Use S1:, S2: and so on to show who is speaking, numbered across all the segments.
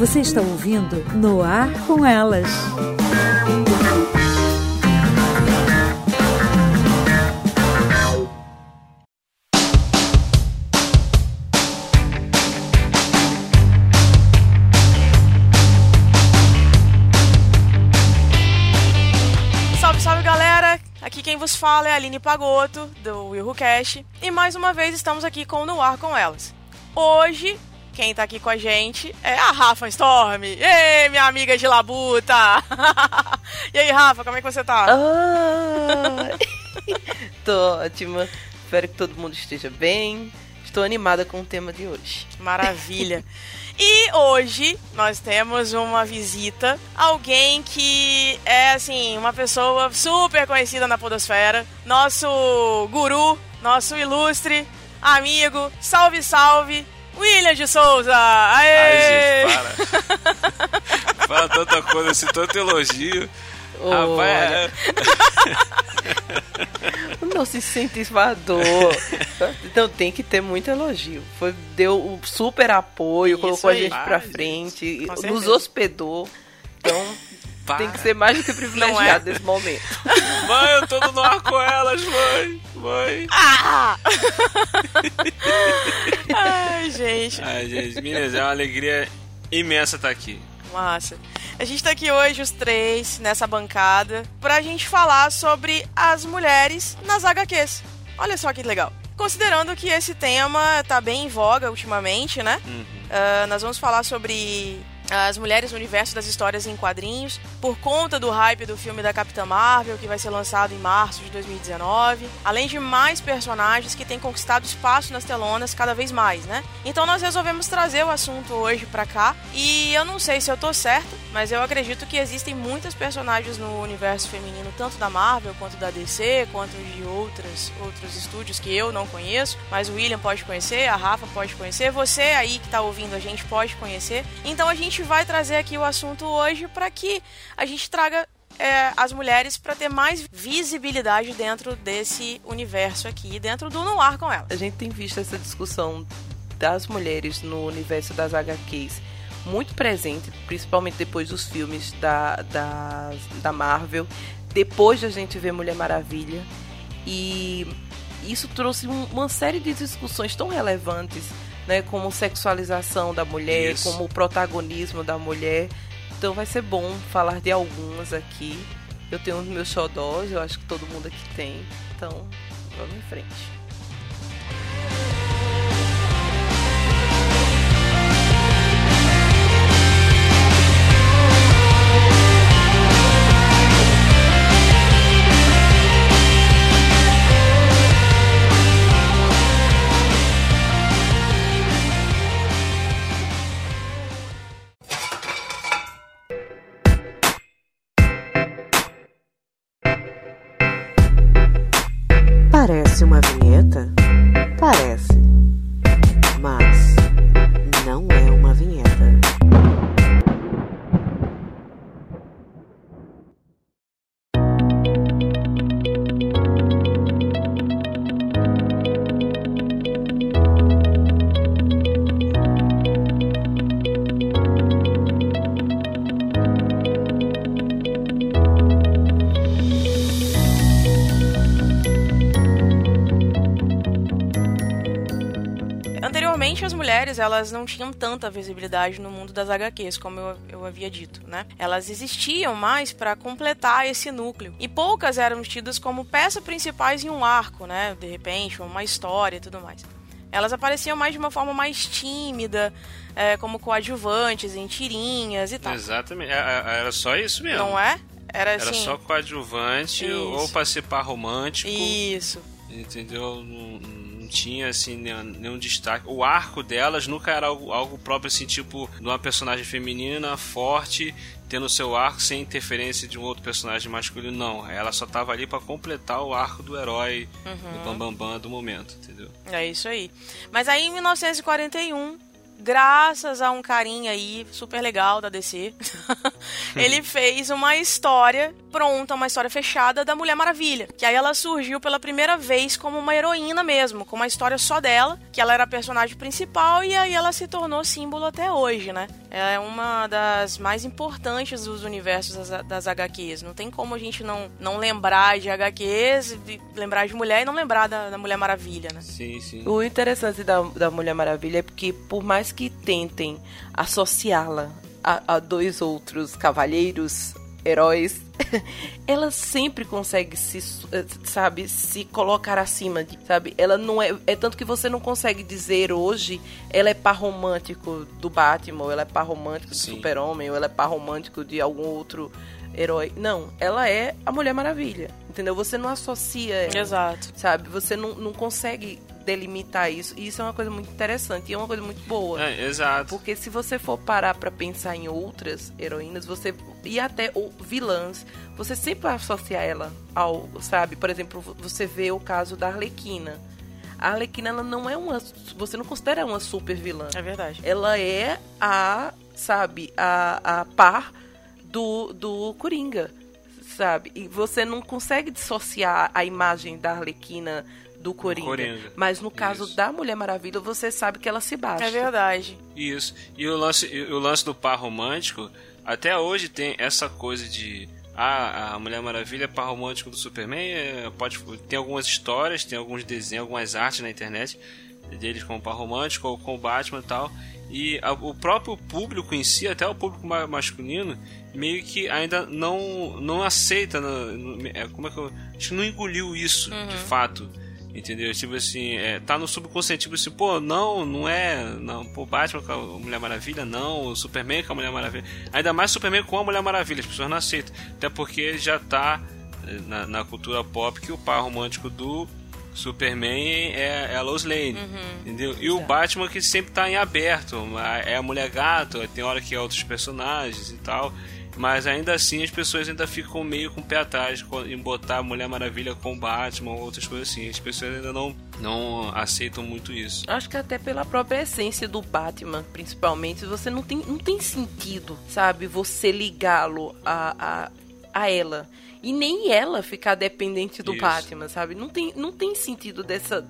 S1: Você está ouvindo No Ar com Elas.
S2: Salve, salve galera! Aqui quem vos fala é a Aline Pagotto, do Will Cash, e mais uma vez estamos aqui com No Ar com Elas. Hoje, quem tá aqui com a gente é a Rafa Storm. Ei, minha amiga de labuta! e aí, Rafa, como é que você tá?
S3: Ah, tô ótima. Espero que todo mundo esteja bem. Estou animada com o tema de hoje.
S2: Maravilha! E hoje nós temos uma visita, alguém que é assim, uma pessoa super conhecida na podosfera, nosso guru, nosso ilustre amigo, salve salve, William de Souza. Aê!
S4: Ai, gente, para. Fala tanta coisa, assim, tanto elogio.
S3: Olha.
S4: Rapaz,
S3: O nosso incentivador. Então tem que ter muito elogio. Foi, deu um super apoio,
S2: Isso
S3: colocou
S2: aí.
S3: a gente pra frente, nos hospedou. Então
S4: para.
S3: tem que ser mais do que privilegiado
S2: é?
S3: nesse momento.
S4: Mãe, eu tô no ar com elas, mãe. Mãe.
S2: Ah! Ai, gente,
S4: Ai, gente, meninas, é uma alegria imensa estar aqui.
S2: massa. A gente tá aqui hoje, os três, nessa bancada, pra gente falar sobre as mulheres nas HQs. Olha só que legal. Considerando que esse tema tá bem em voga ultimamente, né?
S4: Uhum.
S2: Ah, nós vamos falar sobre as mulheres no universo das histórias em quadrinhos, por conta do hype do filme da Capitã Marvel, que vai ser lançado em março de 2019, além de mais personagens que têm conquistado espaço nas telonas cada vez mais, né? Então nós resolvemos trazer o assunto hoje pra cá, e eu não sei se eu tô certa, mas eu acredito que existem muitas personagens no universo feminino, tanto da Marvel quanto da DC, quanto de outras, outros estúdios que eu não conheço, mas o William pode conhecer, a Rafa pode conhecer, você aí que tá ouvindo a gente pode conhecer. Então a gente vai trazer aqui o assunto hoje para que a gente traga é, as mulheres para ter mais visibilidade dentro desse universo aqui, dentro do Noir com elas.
S3: A gente tem visto essa discussão das mulheres no universo das HQs muito presente, principalmente depois dos filmes da, da, da Marvel, depois de a gente ver Mulher Maravilha. E isso trouxe um- uma série de discussões tão relevantes, né, como sexualização da mulher,
S4: Isso.
S3: como protagonismo da mulher. Então vai ser bom falar de algumas aqui. Eu tenho os meus xodós, eu acho que todo mundo aqui tem. Então, vamos em frente.
S2: Elas não tinham tanta visibilidade no mundo das HQs, como eu, eu havia dito, né? Elas existiam mais para completar esse núcleo. E poucas eram tidas como peças principais em um arco, né? De repente, uma história e tudo mais. Elas apareciam mais de uma forma mais tímida, é, como coadjuvantes em tirinhas e tal.
S4: Exatamente. É- é- Era só isso mesmo.
S2: Não é? Era
S4: Era
S2: assim.
S4: só coadjuvante
S2: Isso.
S4: ou participar romântico.
S2: Isso.
S4: Entendeu? Não tinha assim nenhum, nenhum destaque. O arco delas nunca era algo, algo próprio assim, tipo, de uma personagem feminina forte tendo seu arco sem interferência de um outro personagem masculino. Não, ela só tava ali pra completar o arco do herói,
S2: Uhum.
S4: do bambambam bam, bam do momento, entendeu?
S2: É isso aí. Mas aí em 1941, graças a um carinha aí super legal da DC, ele fez uma história pronta, uma história fechada da Mulher Maravilha. Que aí ela surgiu pela primeira vez como uma heroína mesmo, com uma história só dela, que ela era a personagem principal e aí ela se tornou símbolo até hoje, né? É uma das mais importantes dos universos das, das HQs. Não tem como a gente não, não lembrar de HQs, de lembrar de mulher e não lembrar da, da Mulher Maravilha, né?
S4: Sim, sim.
S3: O interessante da, da Mulher Maravilha é porque, por mais que tentem associá-la a, a dois outros cavalheiros, heróis, ela sempre consegue se, sabe, se colocar acima, de, sabe? Ela não é, é tanto que você não consegue dizer hoje, ela é par romântico do Batman, ou ela é par romântico do. Super-Homem, ou ela é par romântico de algum outro herói. Não, ela é a Mulher Maravilha, entendeu? Você não associa ela,
S2: Exato.
S3: sabe? Você não, não consegue delimitar isso. E isso é uma coisa muito interessante e é uma coisa muito boa.
S4: É, exato.
S3: Porque se você for parar pra pensar em outras heroínas, você e até ou vilãs, você sempre vai associar ela ao, sabe? Por exemplo, você vê o caso da Arlequina. A Arlequina ela não é uma, você não considera uma super vilã.
S2: É verdade.
S3: Ela é a, sabe, a, a par do, do Coringa, sabe? E você não consegue dissociar a imagem da Arlequina do Coringa.
S4: Coringa.
S3: Mas no caso
S4: Isso.
S3: da Mulher Maravilha, você sabe que ela se baixa.
S2: É verdade.
S4: Isso. E o lance, o lance do par romântico, até hoje tem essa coisa de. Ah, a Mulher Maravilha é par romântico do Superman. é, pode, tem algumas histórias, tem alguns desenhos, algumas artes na internet deles com o par romântico ou com o Batman e tal. E a- o próprio público em si, até o público ma- masculino, meio que ainda não, não aceita. não- não- é, como é que eu. Acho que não engoliu isso, de fato. Entendeu? Tipo assim, é, tá no subconsciente, tipo assim, pô, não, não é. Não, pô, Batman com a Mulher Maravilha, não, o Superman com a Mulher Maravilha. Ainda mais Superman com a Mulher Maravilha, as pessoas não aceitam. Até porque já tá eh, na, na cultura pop que o par romântico do Superman é, é a Lois Lane, entendeu? E o Batman que sempre tá em aberto, é a Mulher Gato, tem hora que é outros personagens e tal. Mas ainda assim as pessoas ainda ficam meio com o pé atrás em botar Mulher Maravilha com o Batman ou outras coisas assim. As pessoas ainda não, não aceitam muito isso.
S3: Acho que até pela própria essência do Batman, principalmente, você não tem, não tem sentido, sabe? Você ligá-lo a, a, a ela. E nem ela ficar dependente do
S4: Isso.
S3: Batman, sabe? Não tem, não tem sentido dessa,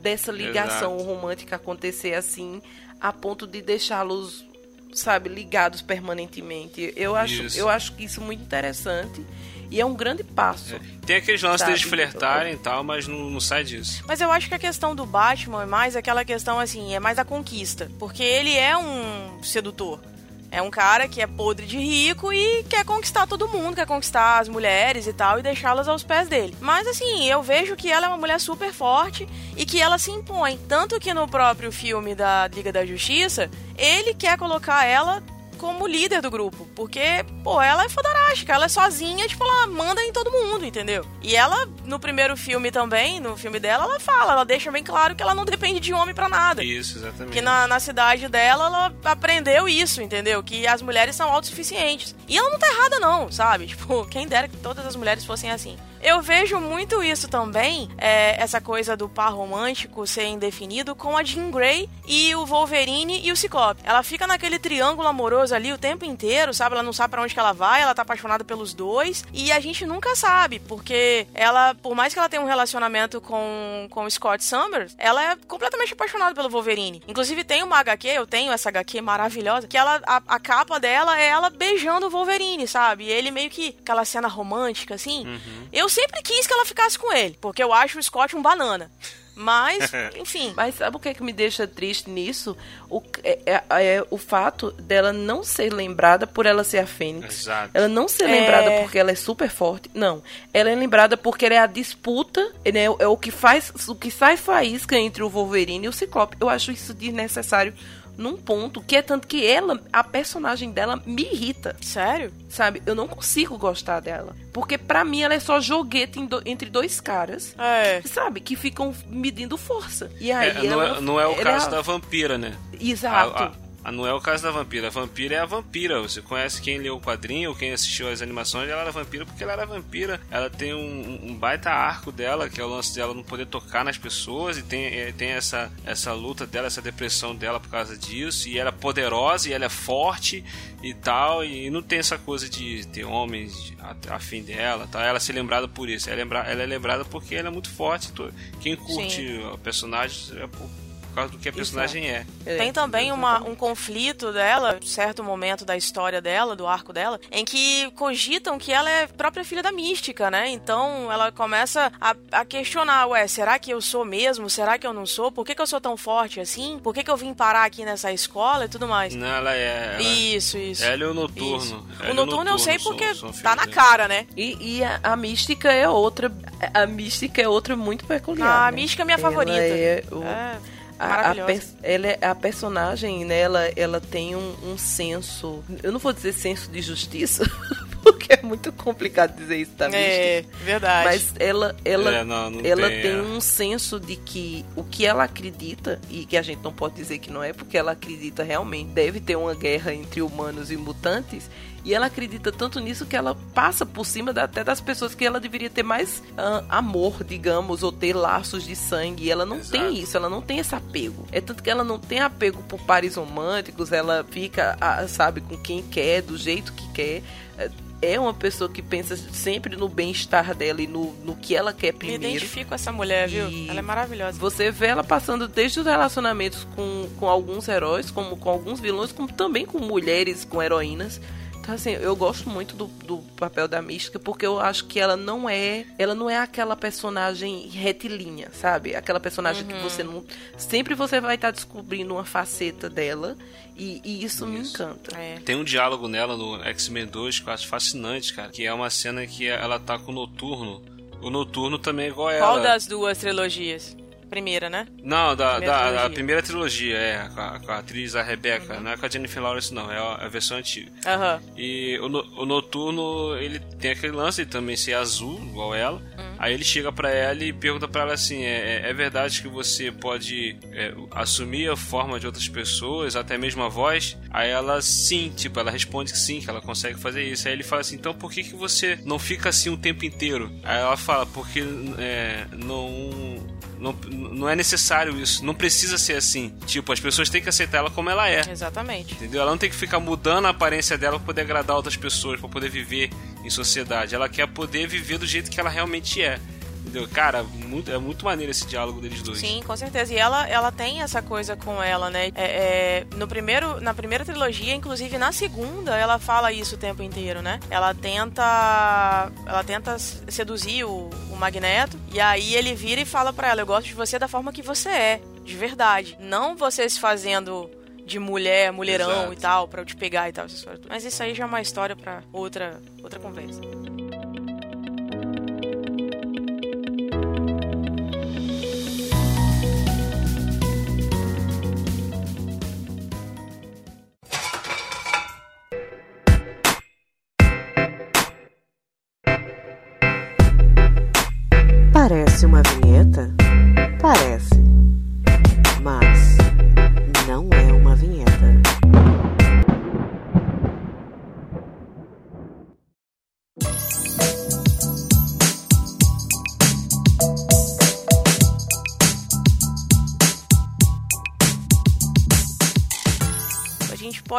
S3: dessa ligação
S4: Exato.
S3: romântica acontecer assim, a ponto de deixá-los, sabe, ligados permanentemente. Eu acho,
S4: Isso.
S3: eu acho que isso é muito interessante. E é um grande passo.
S4: Tem aqueles lances deles flertarem e tal, mas não, não sai disso.
S2: Mas eu acho que a questão do Batman é mais aquela questão assim, é mais a conquista. Porque ele é um sedutor. É um cara que é podre de rico e quer conquistar todo mundo, quer conquistar as mulheres e tal e deixá-las aos pés dele. Mas assim, eu vejo que ela é uma mulher super forte e que ela se impõe. Tanto que no próprio filme da Liga da Justiça, ele quer colocar ela como líder do grupo. Porque, pô, ela é fodorástica, ela é sozinha, tipo, ela manda em todo mundo, entendeu? E ela, no primeiro filme também, no filme dela, ela fala, ela deixa bem claro que ela não depende de homem pra nada.
S4: Isso, exatamente.
S2: Que na, na cidade dela, ela aprendeu isso, entendeu? Que as mulheres são autossuficientes. E ela não tá errada, não, sabe? Tipo, quem dera que todas as mulheres fossem assim. Eu vejo muito isso também, é, essa coisa do par romântico ser indefinido, com a Jean Grey e o Wolverine e o Ciclope. Ela fica naquele triângulo amoroso ali o tempo inteiro, sabe? Ela não sabe pra onde que ela vai, ela tá apaixonada pelos dois. E a gente nunca sabe, porque ela, por mais que ela tenha um relacionamento com, com o Scott Summers, ela é completamente apaixonada pelo Wolverine. Inclusive tem uma HQ, eu tenho essa HQ maravilhosa, que ela, a, a capa dela é ela beijando o Wolverine, sabe? E ele meio que, aquela cena romântica, assim. Eu sempre quis que ela ficasse com ele, porque eu acho o Scott um banana. Mas, enfim.
S3: Mas sabe o que é que me deixa triste nisso? O, é, é- é o fato dela não ser lembrada por ela ser a Fênix.
S4: Exato.
S3: Ela não ser
S2: É.
S3: lembrada porque ela é super forte. Não. Ela é lembrada porque ela é a disputa, né, é o que faz o que sai faísca entre o Wolverine e o Ciclope. Eu acho isso desnecessário num ponto que é tanto que ela, a personagem dela me irrita.
S2: Sério?
S3: Sabe? Eu não consigo gostar dela. Porque pra mim ela é só joguete do- entre dois caras.
S2: É.
S3: Sabe? Que ficam medindo força. E aí
S4: É, não,
S3: ela-
S4: é, não é o caso da vampira, né?
S3: Exato.
S4: A, a- Ah, não é o caso da vampira. A vampira é a vampira. Você conhece quem leu o quadrinho, quem assistiu as animações, ela era vampira porque ela era vampira. Ela tem um, um baita arco dela, que é o lance dela não poder tocar nas pessoas, e tem, é, tem essa, essa luta dela, essa depressão dela por causa disso. E ela é poderosa e ela é forte e tal. E não tem essa coisa de ter homens afim dela. Tá? Ela ser lembrada por isso. Ela é, lembra, ela é lembrada porque ela é muito forte. Quem curte Sim. o personagem é por causa do que a personagem é.
S2: é. Tem também uma, um conflito dela, certo momento da história dela, do arco dela, em que cogitam que ela é própria filha da mística, né? Então ela começa a, a questionar, ué, será que eu sou mesmo? Será que eu não sou? Por que, que eu sou tão forte assim? Por que, que eu vim parar aqui nessa escola e tudo mais?
S4: Não, ela é. Ela...
S2: Isso, isso.
S4: Ela é o noturno.
S2: o noturno, noturno eu sei porque são, são tá na cara, né?
S3: E, e a, a, mística é outra. A mística é outra muito peculiar.
S2: Ah, a
S3: né?
S2: mística é minha ela favorita.
S3: É o... é a, a, ela, é, a personagem, né, ela, ela tem um, um senso. Eu não vou dizer senso de justiça, porque é muito complicado dizer isso também.
S2: É, verdade.
S3: Mas ela, ela, é, não, não ela tem, tem é. um senso de que o que ela acredita, e que a gente não pode dizer que não é, porque ela acredita realmente, deve ter uma guerra entre humanos e mutantes e ela acredita tanto nisso que ela passa por cima da, até das pessoas que ela deveria ter mais uh, amor, digamos, ou ter laços de sangue. E ela não Exato. tem isso, ela não tem esse apego. É tanto que ela não tem apego por pares românticos, ela fica, uh, sabe, com quem quer, do jeito que quer. É uma pessoa que pensa sempre no bem-estar dela e no, no que ela quer primeiro.
S2: Me identifico com essa mulher, viu? E ela é maravilhosa.
S3: Você vê ela passando desde os relacionamentos com, com alguns heróis, como com alguns vilões, como também com mulheres, com heroínas. Então, assim, eu gosto muito do, do papel da Mística porque eu acho que ela não é. Ela não é aquela personagem retilínea, sabe? Aquela personagem uhum. que você não. Sempre você vai estar descobrindo uma faceta dela. E, e isso, isso, me encanta.
S4: É. Tem um diálogo nela no X-Men 2 que eu acho fascinante, cara. Que é uma cena que ela tá com o Noturno. O Noturno também é igual a ela.
S2: Qual das duas trilogias? Primeira, né?
S4: Não, da, primeira da, trilogia. primeira trilogia, é, com a, com a atriz a Rebecca, uhum. não é com a Jennifer Lawrence não, é a, a versão antiga.
S2: Uhum.
S4: E o, o, Noturno, ele tem aquele lance de também ser azul, igual ela. Uhum. Aí ele chega para ela e pergunta para ela assim, é, é, é verdade que você pode é, assumir a forma de outras pessoas, até mesmo a voz? Aí ela, sim, tipo, ela responde que sim, que ela consegue fazer isso. Aí ele fala assim, então por que, que você não fica assim o tempo inteiro? Aí ela fala, porque é, não não, não é necessário isso. Não precisa ser assim. Tipo, as pessoas têm que aceitar ela como ela é.
S2: Exatamente.
S4: Entendeu? Ela não tem que ficar mudando a aparência dela pra poder agradar outras pessoas, para poder viver em sociedade. Ela quer poder viver do jeito que ela realmente é. Entendeu? Cara, muito, é muito maneiro esse diálogo deles dois.
S2: Sim, com certeza. E ela, ela tem essa coisa com ela, né? É, é, no primeiro, na primeira trilogia, inclusive na segunda, ela fala isso o tempo inteiro, né? Ela tenta. Ela tenta seduzir o, o Magneto. E aí ele vira e fala para ela: Eu gosto de você da forma que você é, de verdade. Não você se fazendo de mulher, mulherão Exato. e tal, para eu te pegar e tal. Mas isso aí já é uma história para outra, outra conversa.
S5: Parece uma vinheta? Parece.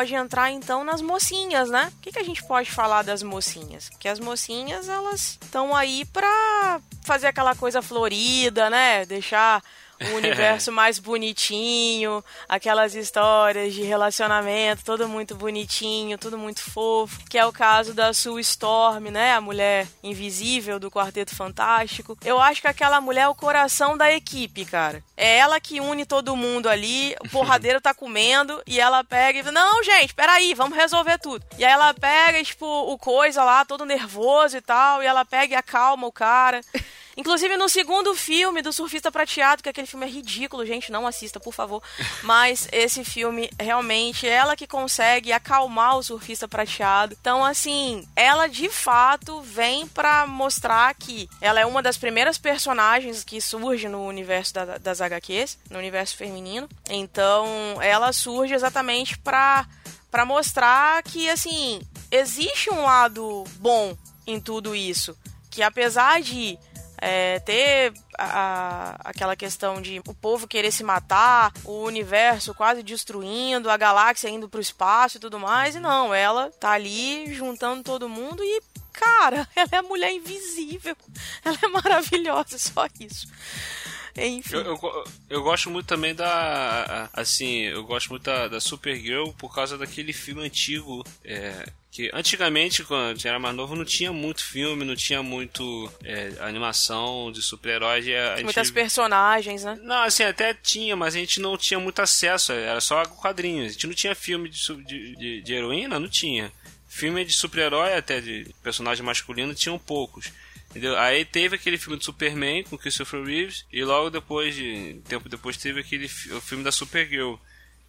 S2: Pode entrar então nas mocinhas, né? O que, que a gente pode falar das mocinhas? Que as mocinhas elas estão aí pra fazer aquela coisa florida, né? Deixar o universo mais bonitinho, aquelas histórias de relacionamento, tudo muito bonitinho, tudo muito fofo, que é o caso da Sue Storm, né, a mulher invisível do Quarteto Fantástico. Eu acho que aquela mulher é o coração da equipe, cara. É ela que une todo mundo ali, o porradeiro tá comendo e ela pega e não, gente, peraí, vamos resolver tudo. E aí ela pega, tipo, o coisa lá, todo nervoso e tal, e ela pega e acalma o cara. Inclusive no segundo filme do Surfista Prateado, que aquele filme é ridículo, gente, não assista, por favor. Mas esse filme, realmente, ela que consegue acalmar o Surfista Prateado. Então, assim, ela de fato vem para mostrar que ela é uma das primeiras personagens que surge no universo da, das HQs, no universo feminino. Então, ela surge exatamente pra, pra mostrar que, assim, existe um lado bom em tudo isso. Que apesar de é, ter a, aquela questão de o povo querer se matar, o universo quase destruindo, a galáxia indo pro espaço e tudo mais, e não, ela tá ali juntando todo mundo e cara, ela é a mulher invisível. Ela é maravilhosa, só isso. Enfim.
S4: Eu, eu, eu, gosto muito também da. Assim, eu gosto muito da, da Supergirl por causa daquele filme antigo. É, que antigamente, quando eu era mais novo, não tinha muito filme, não tinha muito é, animação de super-heróis.
S2: Muitas gente... personagens, né?
S4: Não, assim, até tinha, mas a gente não tinha muito acesso, era só quadrinhos. A gente não tinha filme de, de, de, de heroína, não tinha. Filme de super-herói, até de personagem masculino, tinham poucos. Entendeu? Aí teve aquele filme de Superman com Christopher Reeves e logo depois, de, tempo depois, teve aquele o filme da Supergirl.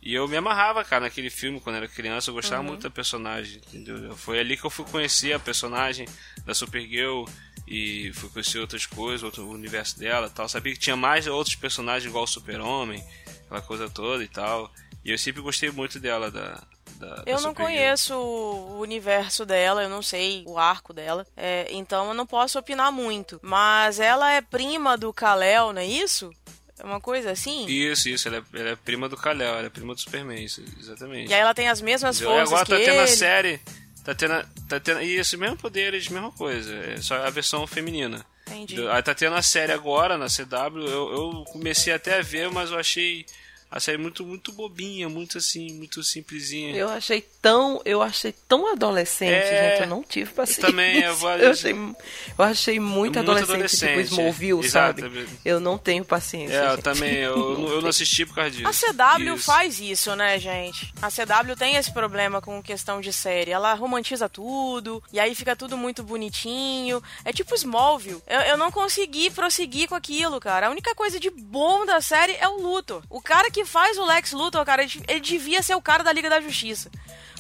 S4: E eu me amarrava, cara, naquele filme quando era criança, eu gostava uhum. muito da personagem, entendeu? Foi ali que eu fui conhecer a personagem da Supergirl e fui conhecer outras coisas, outro universo dela tal. Sabia que tinha mais outros personagens igual o Super-Homem, aquela coisa toda e tal. E eu sempre gostei muito dela, da, da,
S2: eu não conheço o universo dela, eu não sei o arco dela, é, então eu não posso opinar muito. Mas ela é prima do Kal-El, não é isso? É uma coisa assim?
S4: Isso, isso. Ela é, ela é prima do Kal-El, ela é prima do Superman, isso, exatamente.
S2: E aí ela tem as mesmas Entendeu? forças
S4: agora
S2: tá
S4: tendo
S2: ele.
S4: a série, tá tendo, tá tendo isso, mesmo poderes, mesma coisa, é só a versão feminina.
S2: Entendi.
S4: Aí tá tendo a série agora na CW, eu, eu comecei até a ver, mas eu achei a série muito muito bobinha, muito assim, muito simplesinha.
S3: Eu achei tão, eu achei tão adolescente, é, gente, eu não tive paciência.
S4: Também eu,
S3: eu achei, eu achei muito, é muito adolescente, adolescente, tipo Smallville, sabe? Eu não tenho paciência.
S4: É,
S3: gente.
S4: eu também, eu, eu não assisti por causa disso.
S2: A CW isso. faz isso, né, gente? A CW tem esse problema com questão de série. Ela romantiza tudo, e aí fica tudo muito bonitinho. É tipo Smallville. Eu, eu não consegui prosseguir com aquilo, cara. A única coisa de bom da série é o luto. O cara que que faz o Lex Luthor, cara, ele, devia ser o cara da Liga da Justiça.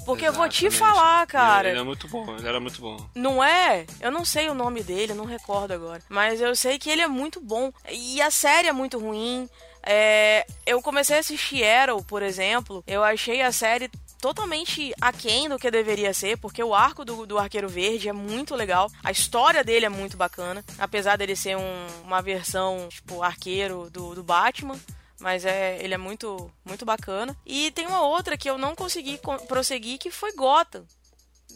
S2: Porque Exatamente. eu vou te falar, cara.
S4: Ele, é muito bom, ele era muito bom.
S2: Não é? Eu não sei o nome dele, não recordo agora. Mas eu sei que ele é muito bom. E a série é muito ruim. É, eu comecei a assistir Arrow, por exemplo. Eu achei a série totalmente aquém do que deveria ser, porque o arco do, do Arqueiro Verde é muito legal. A história dele é muito bacana. Apesar dele ser um, uma versão, tipo, arqueiro do, do Batman mas é, ele é muito, muito bacana. E tem uma outra que eu não consegui prosseguir, que foi Gotham.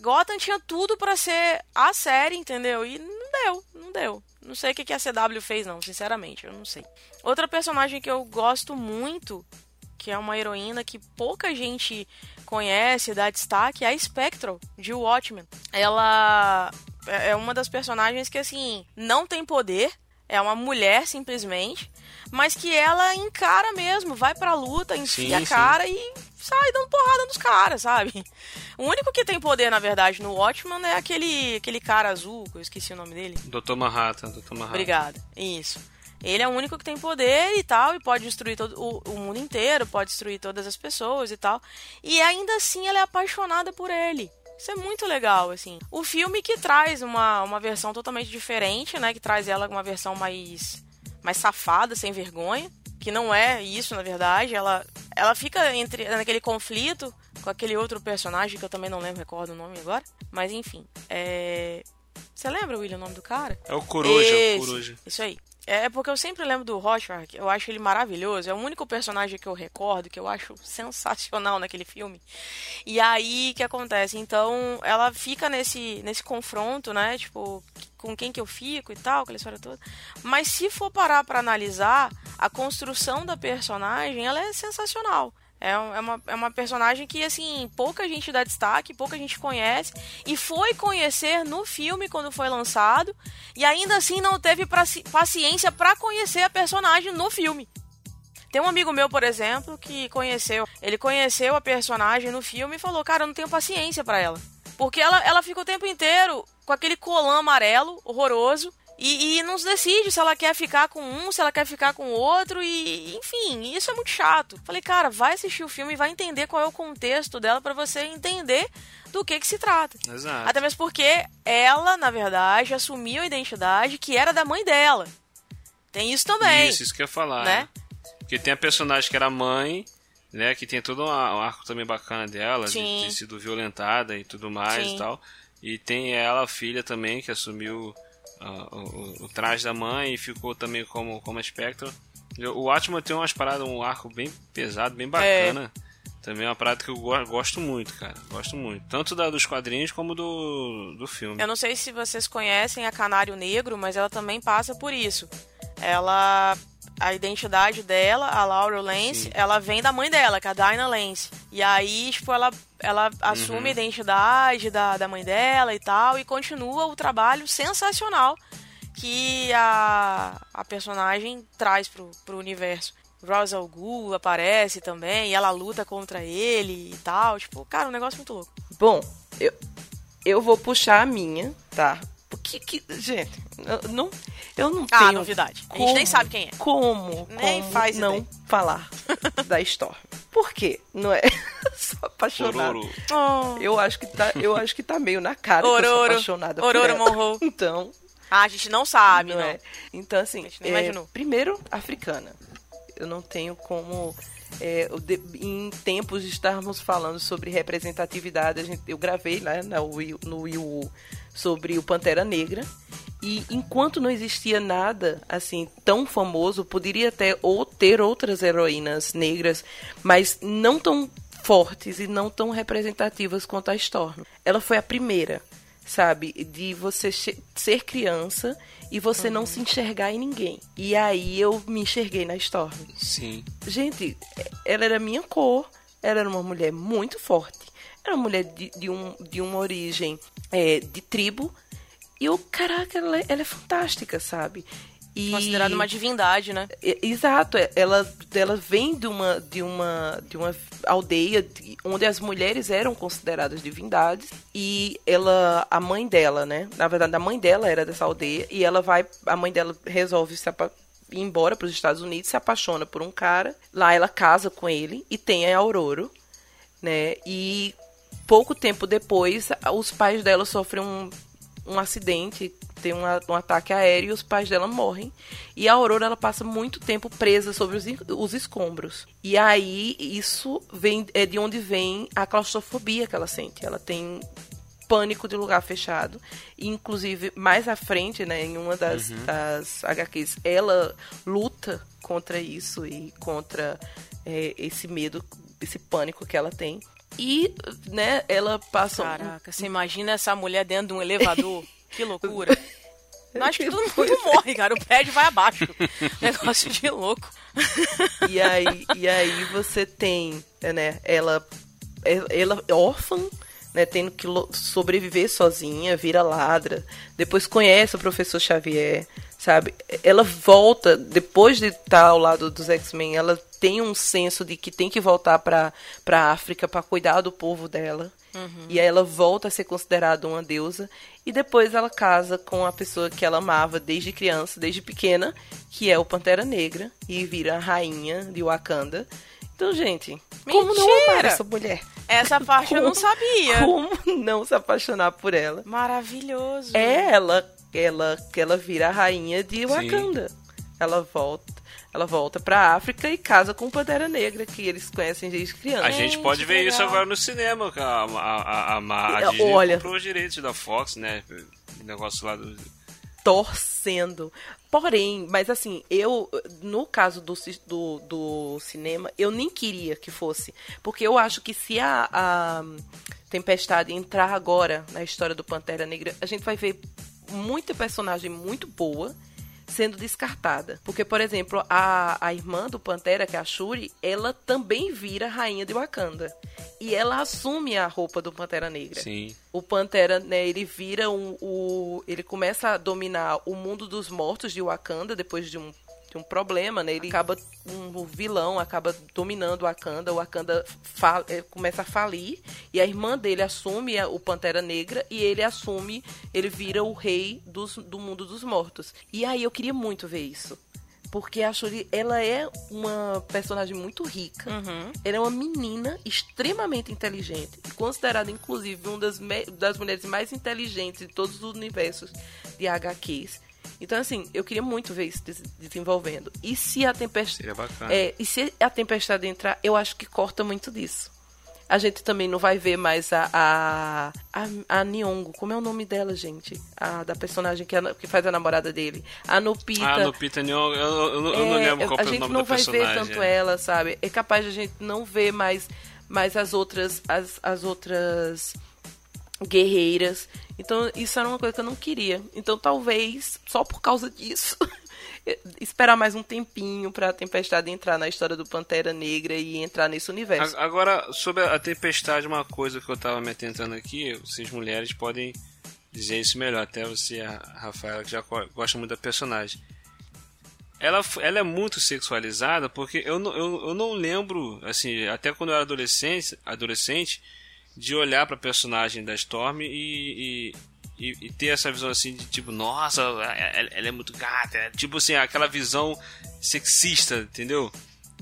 S2: Gotham tinha tudo para ser a série, entendeu? E não deu, não deu. Não sei o que a CW fez, não, sinceramente, eu não sei. Outra personagem que eu gosto muito, que é uma heroína que pouca gente conhece, dá destaque, é a Spectral, de Watchmen. Ela é, é uma das personagens que, assim, não tem poder, é uma mulher simplesmente, mas que ela encara mesmo, vai pra luta, enfia sim, a cara sim. e sai dando porrada nos caras, sabe? O único que tem poder, na verdade, no Watchman é aquele, aquele cara azul, que eu esqueci o nome dele.
S4: Dr. Manhattan, Dr. Manhattan.
S2: Obrigada, isso. Ele é o único que tem poder e tal, e pode destruir todo, o, o mundo inteiro, pode destruir todas as pessoas e tal. E ainda assim ela é apaixonada por ele. Isso é muito legal, assim. O filme que traz uma, uma versão totalmente diferente, né? Que traz ela uma versão mais mais safada, sem vergonha, que não é isso, na verdade. Ela, ela fica entre naquele conflito com aquele outro personagem que eu também não lembro, recordo o nome agora. Mas enfim, é... Você lembra, William, o nome do cara?
S4: É o Coruja, Esse, o Coruja.
S2: Isso aí. É porque eu sempre lembro do Rorschach, eu acho ele maravilhoso, é o único personagem que eu recordo, que eu acho sensacional naquele filme. E aí, o que acontece? Então, ela fica nesse, nesse confronto, né, tipo, com quem que eu fico e tal, aquela história toda. Mas se for parar para analisar, a construção da personagem, ela é sensacional. É, é, uma, é uma personagem que, assim, pouca gente dá destaque, pouca gente conhece. E foi conhecer no filme quando foi lançado. E ainda assim não teve paciência para conhecer a personagem no filme. Tem um amigo meu, por exemplo, que conheceu. Ele conheceu a personagem no filme e falou: Cara, eu não tenho paciência para ela. Porque ela, ela fica o tempo inteiro com aquele colã amarelo horroroso E, e não se decide se ela quer ficar com um, se ela quer ficar com outro, e enfim, isso é muito chato. Falei, cara, vai assistir o filme e vai entender qual é o contexto dela para você entender do que que se trata.
S4: Exato.
S2: Até mesmo porque ela, na verdade, assumiu a identidade que era da mãe dela. Tem isso também.
S4: Isso, isso que eu ia falar.
S2: Né?
S4: Porque tem a personagem que era mãe, né? Que tem todo um arco também bacana dela, de
S2: Sim.
S4: ter sido violentada e tudo mais
S2: Sim.
S4: e tal. E tem ela, a filha também, que assumiu ah, o, o- traje da mãe e ficou também como, como espectro. O Atman tem umas paradas, um arco bem pesado, bem bacana. Também é uma parada que eu go- gosto muito, cara. Gosto muito. Tanto da, dos quadrinhos como do, do filme.
S2: Eu não sei se vocês conhecem a Canário Negro, mas ela também passa por isso. Ela. A identidade dela, a Laura Lance,
S4: Sim.
S2: ela vem da mãe dela, que é a Dinah Lance. E aí, tipo, ela, ela assume a identidade da, da mãe dela e tal, e continua o trabalho sensacional que a, a personagem traz pro, pro universo. Ra's al Ghul aparece também, e ela luta contra ele e tal. Tipo, cara, um negócio muito louco.
S3: Bom, eu, eu vou puxar a minha, tá? Porque, que, gente, eu não, eu não
S2: Ah,
S3: tenho
S2: novidade. A gente nem sabe quem é.
S3: Como,
S2: Nem
S3: como
S2: faz
S3: não
S2: ideia.
S3: falar da Storm. Por quê? Não é? sou apaixonada.
S2: Oh.
S3: Eu acho que tá, eu acho que tá meio na cara que eu sou apaixonada
S2: Ororo
S3: por ela.
S2: Monroe.
S3: Então,
S2: Ah, a gente não sabe,
S3: não
S2: não.
S3: é. Então, assim,
S2: A gente nem
S3: é,
S2: imaginou.
S3: primeiro, africana. Eu não tenho como. é, em tempos de estarmos falando sobre representatividade, a gente, eu gravei lá na Wii- no Wii U sobre o Pantera Negra. E enquanto não existia nada assim tão famoso, poderia até ou ter outras heroínas negras, mas não tão fortes e não tão representativas quanto a Storm. Ela foi a primeira, sabe, de você ser criança e você não se enxergar em ninguém. E aí eu me enxerguei na Storm.
S4: Sim.
S3: Gente, ela era minha cor, ela era uma mulher muito forte, era uma mulher de, de um, de uma origem é, de tribo. E eu, caraca, ela, é- ela é fantástica, sabe? E...
S2: Considerada uma divindade, né?
S3: Exato, é- ela, ela vem de uma, de uma, de uma aldeia de- onde as mulheres eram consideradas divindades e ela, a mãe dela, né? Na verdade, a mãe dela era dessa aldeia e ela vai, a mãe dela resolve se ir embora para os Estados Unidos, se apaixona por um cara, lá ela casa com ele e tem a Aurora, né? E pouco tempo depois, os pais dela sofrem um, um acidente, tem um, um ataque aéreo e os pais dela morrem. E a Aurora ela passa muito tempo presa sobre os, os escombros. E aí isso vem é de onde vem a claustrofobia que ela sente. Ela tem pânico de lugar fechado. E, inclusive, mais à frente, né, em uma das, das HQs, ela luta contra isso e contra é, esse medo, esse pânico que ela tem. E, né, ela passa. um-
S2: Caraca, você imagina essa mulher dentro de um elevador? que loucura. Acho que todo mundo morre, cara. O prédio vai abaixo. Negócio de louco.
S3: E aí, e aí você tem, né, ela, ela é órfã, né, tendo que sobreviver sozinha, vira ladra, depois conhece o professor Xavier, sabe? Ela volta, depois de estar ao lado dos X-Men, ela tem um senso de que tem que voltar para para África para cuidar do povo dela. E aí ela volta a ser considerada uma deusa e depois ela casa com a pessoa que ela amava desde criança, desde pequena, que é o Pantera Negra e vira a rainha de Wakanda. Então, gente, como não amar essa mulher?
S2: Essa parte eu não sabia.
S3: Como não se apaixonar por ela?
S2: Maravilhoso.
S3: É ela, ela, que ela vira a rainha de Wakanda. Ela volta, ela volta pra África e casa com o Pantera Negra, que eles conhecem desde criança.
S4: A gente pode ver
S2: que
S4: isso
S2: legal.
S4: agora no cinema. A, a, a, a, a Disney
S3: olha-
S4: comprou os direitos da Fox, né? O negócio lá do.
S3: torcendo. Porém, mas assim, eu, no caso do, do, do cinema, eu nem queria que fosse. Porque eu acho que se a, a Tempestade entrar agora na história do Pantera Negra, a gente vai ver muita personagem muito boa sendo descartada. Porque, por exemplo, a, a irmã do Pantera, que é a Shuri, ela também vira rainha de Wakanda. E ela assume a roupa do Pantera Negra
S4: Sim.
S3: o Pantera, né, ele vira um, o. Ele começa a dominar o mundo dos mortos de Wakanda depois de um tem um problema, né? Ele acaba um vilão acaba dominando o Wakanda, o Wakanda fa é, começa a falir e a irmã dele assume o Pantera Negra e ele assume, ele vira o rei dos, do mundo dos mortos. E aí eu queria muito ver isso. Porque a Shuri, ela é uma personagem muito rica.
S2: Uhum.
S3: Ela é uma menina extremamente inteligente. Considerada, inclusive, uma das, das mulheres mais inteligentes de todos os universos de HQs. Então, assim, eu queria muito ver isso desenvolvendo. E se a tempestade. É, e se a tempestade entrar, eu acho que corta muito disso. A gente também não vai ver mais a, a, a, a Nyong'o. Como é o nome dela, gente? A da personagem que, é, que faz a namorada dele. A Nupita.
S4: A Nupita Nyong'o. Eu, eu, eu é, não lembro qual é o nome da personagem. A gente não vai ver
S3: tanto ela, sabe? É capaz de a gente não ver mais, mais as outras... As, as outras guerreiras. Então, isso era uma coisa que eu não queria. Então, talvez, só por causa disso, esperar mais um tempinho para a Tempestade entrar na história do Pantera Negra e entrar nesse universo.
S4: Agora, sobre a Tempestade, uma coisa que eu tava me atentando aqui, vocês mulheres podem dizer isso melhor, até você, a Rafaela, que já gosta muito da personagem. Ela, ela é muito sexualizada porque eu, eu, eu não lembro, assim, até quando eu era adolescente, adolescente de olhar para a personagem da Storm e, e, e, e, ter essa visão assim de tipo, nossa, ela, ela é muito gata. É, tipo assim, aquela visão sexista, entendeu?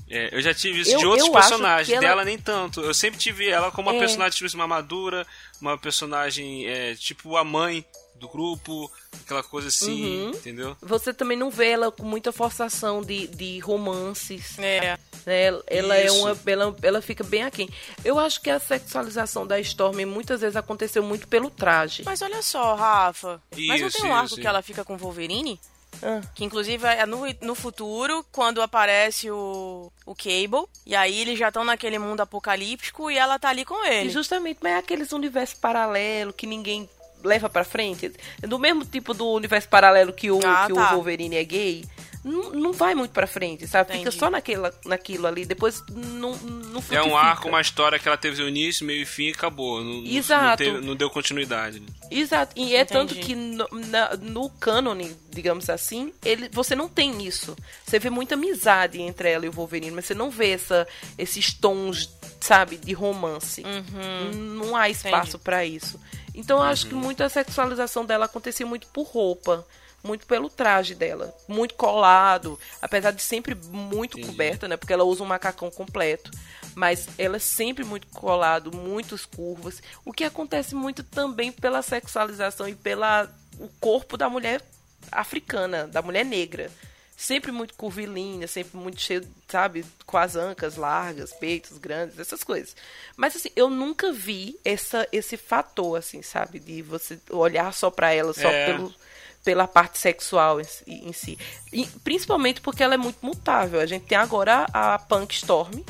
S4: É, eu já tive isso
S3: eu,
S4: de outros personagens, ela... dela nem tanto. Eu sempre tive ela como uma é. personagem tipo, assim, uma madura, uma personagem é, tipo a mãe do grupo, aquela coisa assim, uhum. entendeu?
S3: Você também não vê ela com muita forçação de, de romances.
S2: É.
S3: Né? Ela é uma. Ela, ela fica bem aqui. Eu acho que a sexualização da Storm muitas vezes aconteceu muito pelo traje.
S2: Mas olha só, Rafa. Isso, mas não tem um arco isso, que ela fica com Wolverine? Ah. Que inclusive é no, no futuro, quando aparece o, o Cable, e aí eles já estão naquele mundo apocalíptico e ela tá ali com ele.
S3: E justamente, mas é aqueles universos paralelos que ninguém leva pra frente. Do mesmo tipo do universo paralelo que o, ah, que tá. o Wolverine é gay não, não vai muito pra frente, sabe? Entendi. Fica só naquela, naquilo ali, depois não, não
S4: É um arco, uma história que ela teve o início, meio e fim e acabou. Não, Exato. Não, teve, não deu continuidade.
S3: Exato. E é Entendi. tanto que no, na, no cânone, digamos assim, ele, você não tem isso. Você vê muita amizade entre ela e o Wolverine, mas você não vê essa, esses tons, sabe, de romance.
S2: Uhum.
S3: Não há espaço para isso. Então eu uhum. acho que muita sexualização dela acontecia muito por roupa muito pelo traje dela, muito colado, apesar de sempre muito Entendi. coberta, né? Porque ela usa um macacão completo, mas ela é sempre muito colado, muitas curvas, o que acontece muito também pela sexualização e pela o corpo da mulher africana, da mulher negra. Sempre muito curvilínea, sempre muito cheio, sabe, com as ancas largas, peitos grandes, essas coisas. Mas assim, eu nunca vi essa, esse fator, assim, sabe, de você olhar só para ela, só é. pelo pela parte sexual em, em si. E, principalmente porque ela é muito mutável. A gente tem agora a Punk Storm.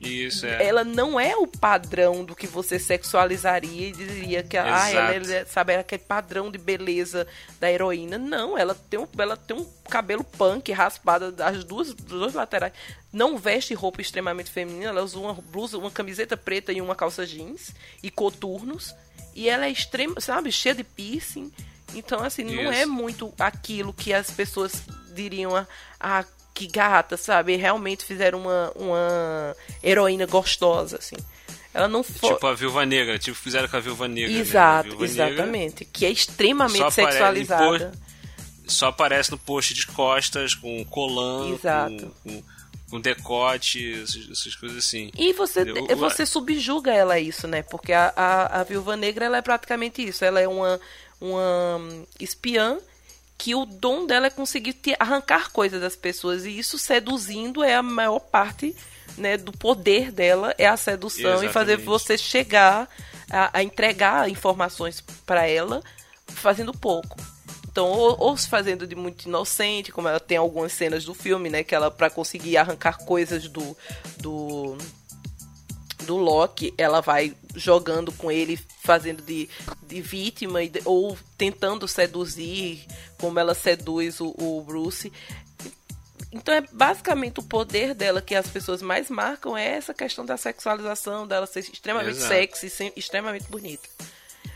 S4: Isso, é.
S3: Ela não é o padrão do que você sexualizaria e diria que ah, ela é, sabe, é aquele padrão de beleza da heroína. Não, ela tem um, ela tem um cabelo punk raspado das duas, dos dois laterais. Não veste roupa extremamente feminina, ela usa uma blusa, uma camiseta preta e uma calça jeans e coturnos. E ela é extrema, sabe, cheia de piercing. Então, assim, Isso. não é muito aquilo que as pessoas diriam, ah, ah, que gata, sabe? Realmente fizeram uma, uma heroína gostosa, assim. Ela não foi.
S4: Tipo a Viúva Negra, tipo fizeram com a Viúva Negra.
S3: Exato, Viúva exatamente. Negra, que é extremamente sexualizada.
S4: Só aparece no post de costas, com colã, Exato. com, com, com decote, essas, coisas assim.
S3: E você, você subjuga ela a isso, né? Porque a, a, a Viúva Negra ela é praticamente isso. Ela é uma uma espiã que o dom dela é conseguir te arrancar coisas das pessoas e isso seduzindo é a maior parte né, do poder dela é a sedução Exatamente. e fazer você chegar a, a entregar informações para ela fazendo pouco então ou, ou, se fazendo de muito inocente como ela tem algumas cenas do filme né que ela para conseguir arrancar coisas do do do Loki, ela vai jogando com ele, fazendo de, de vítima de, ou tentando seduzir, como ela seduz o, o, Bruce. Então é basicamente o poder dela que as pessoas mais marcam é essa questão da sexualização, dela ser extremamente Exato. sexy, extremamente bonita.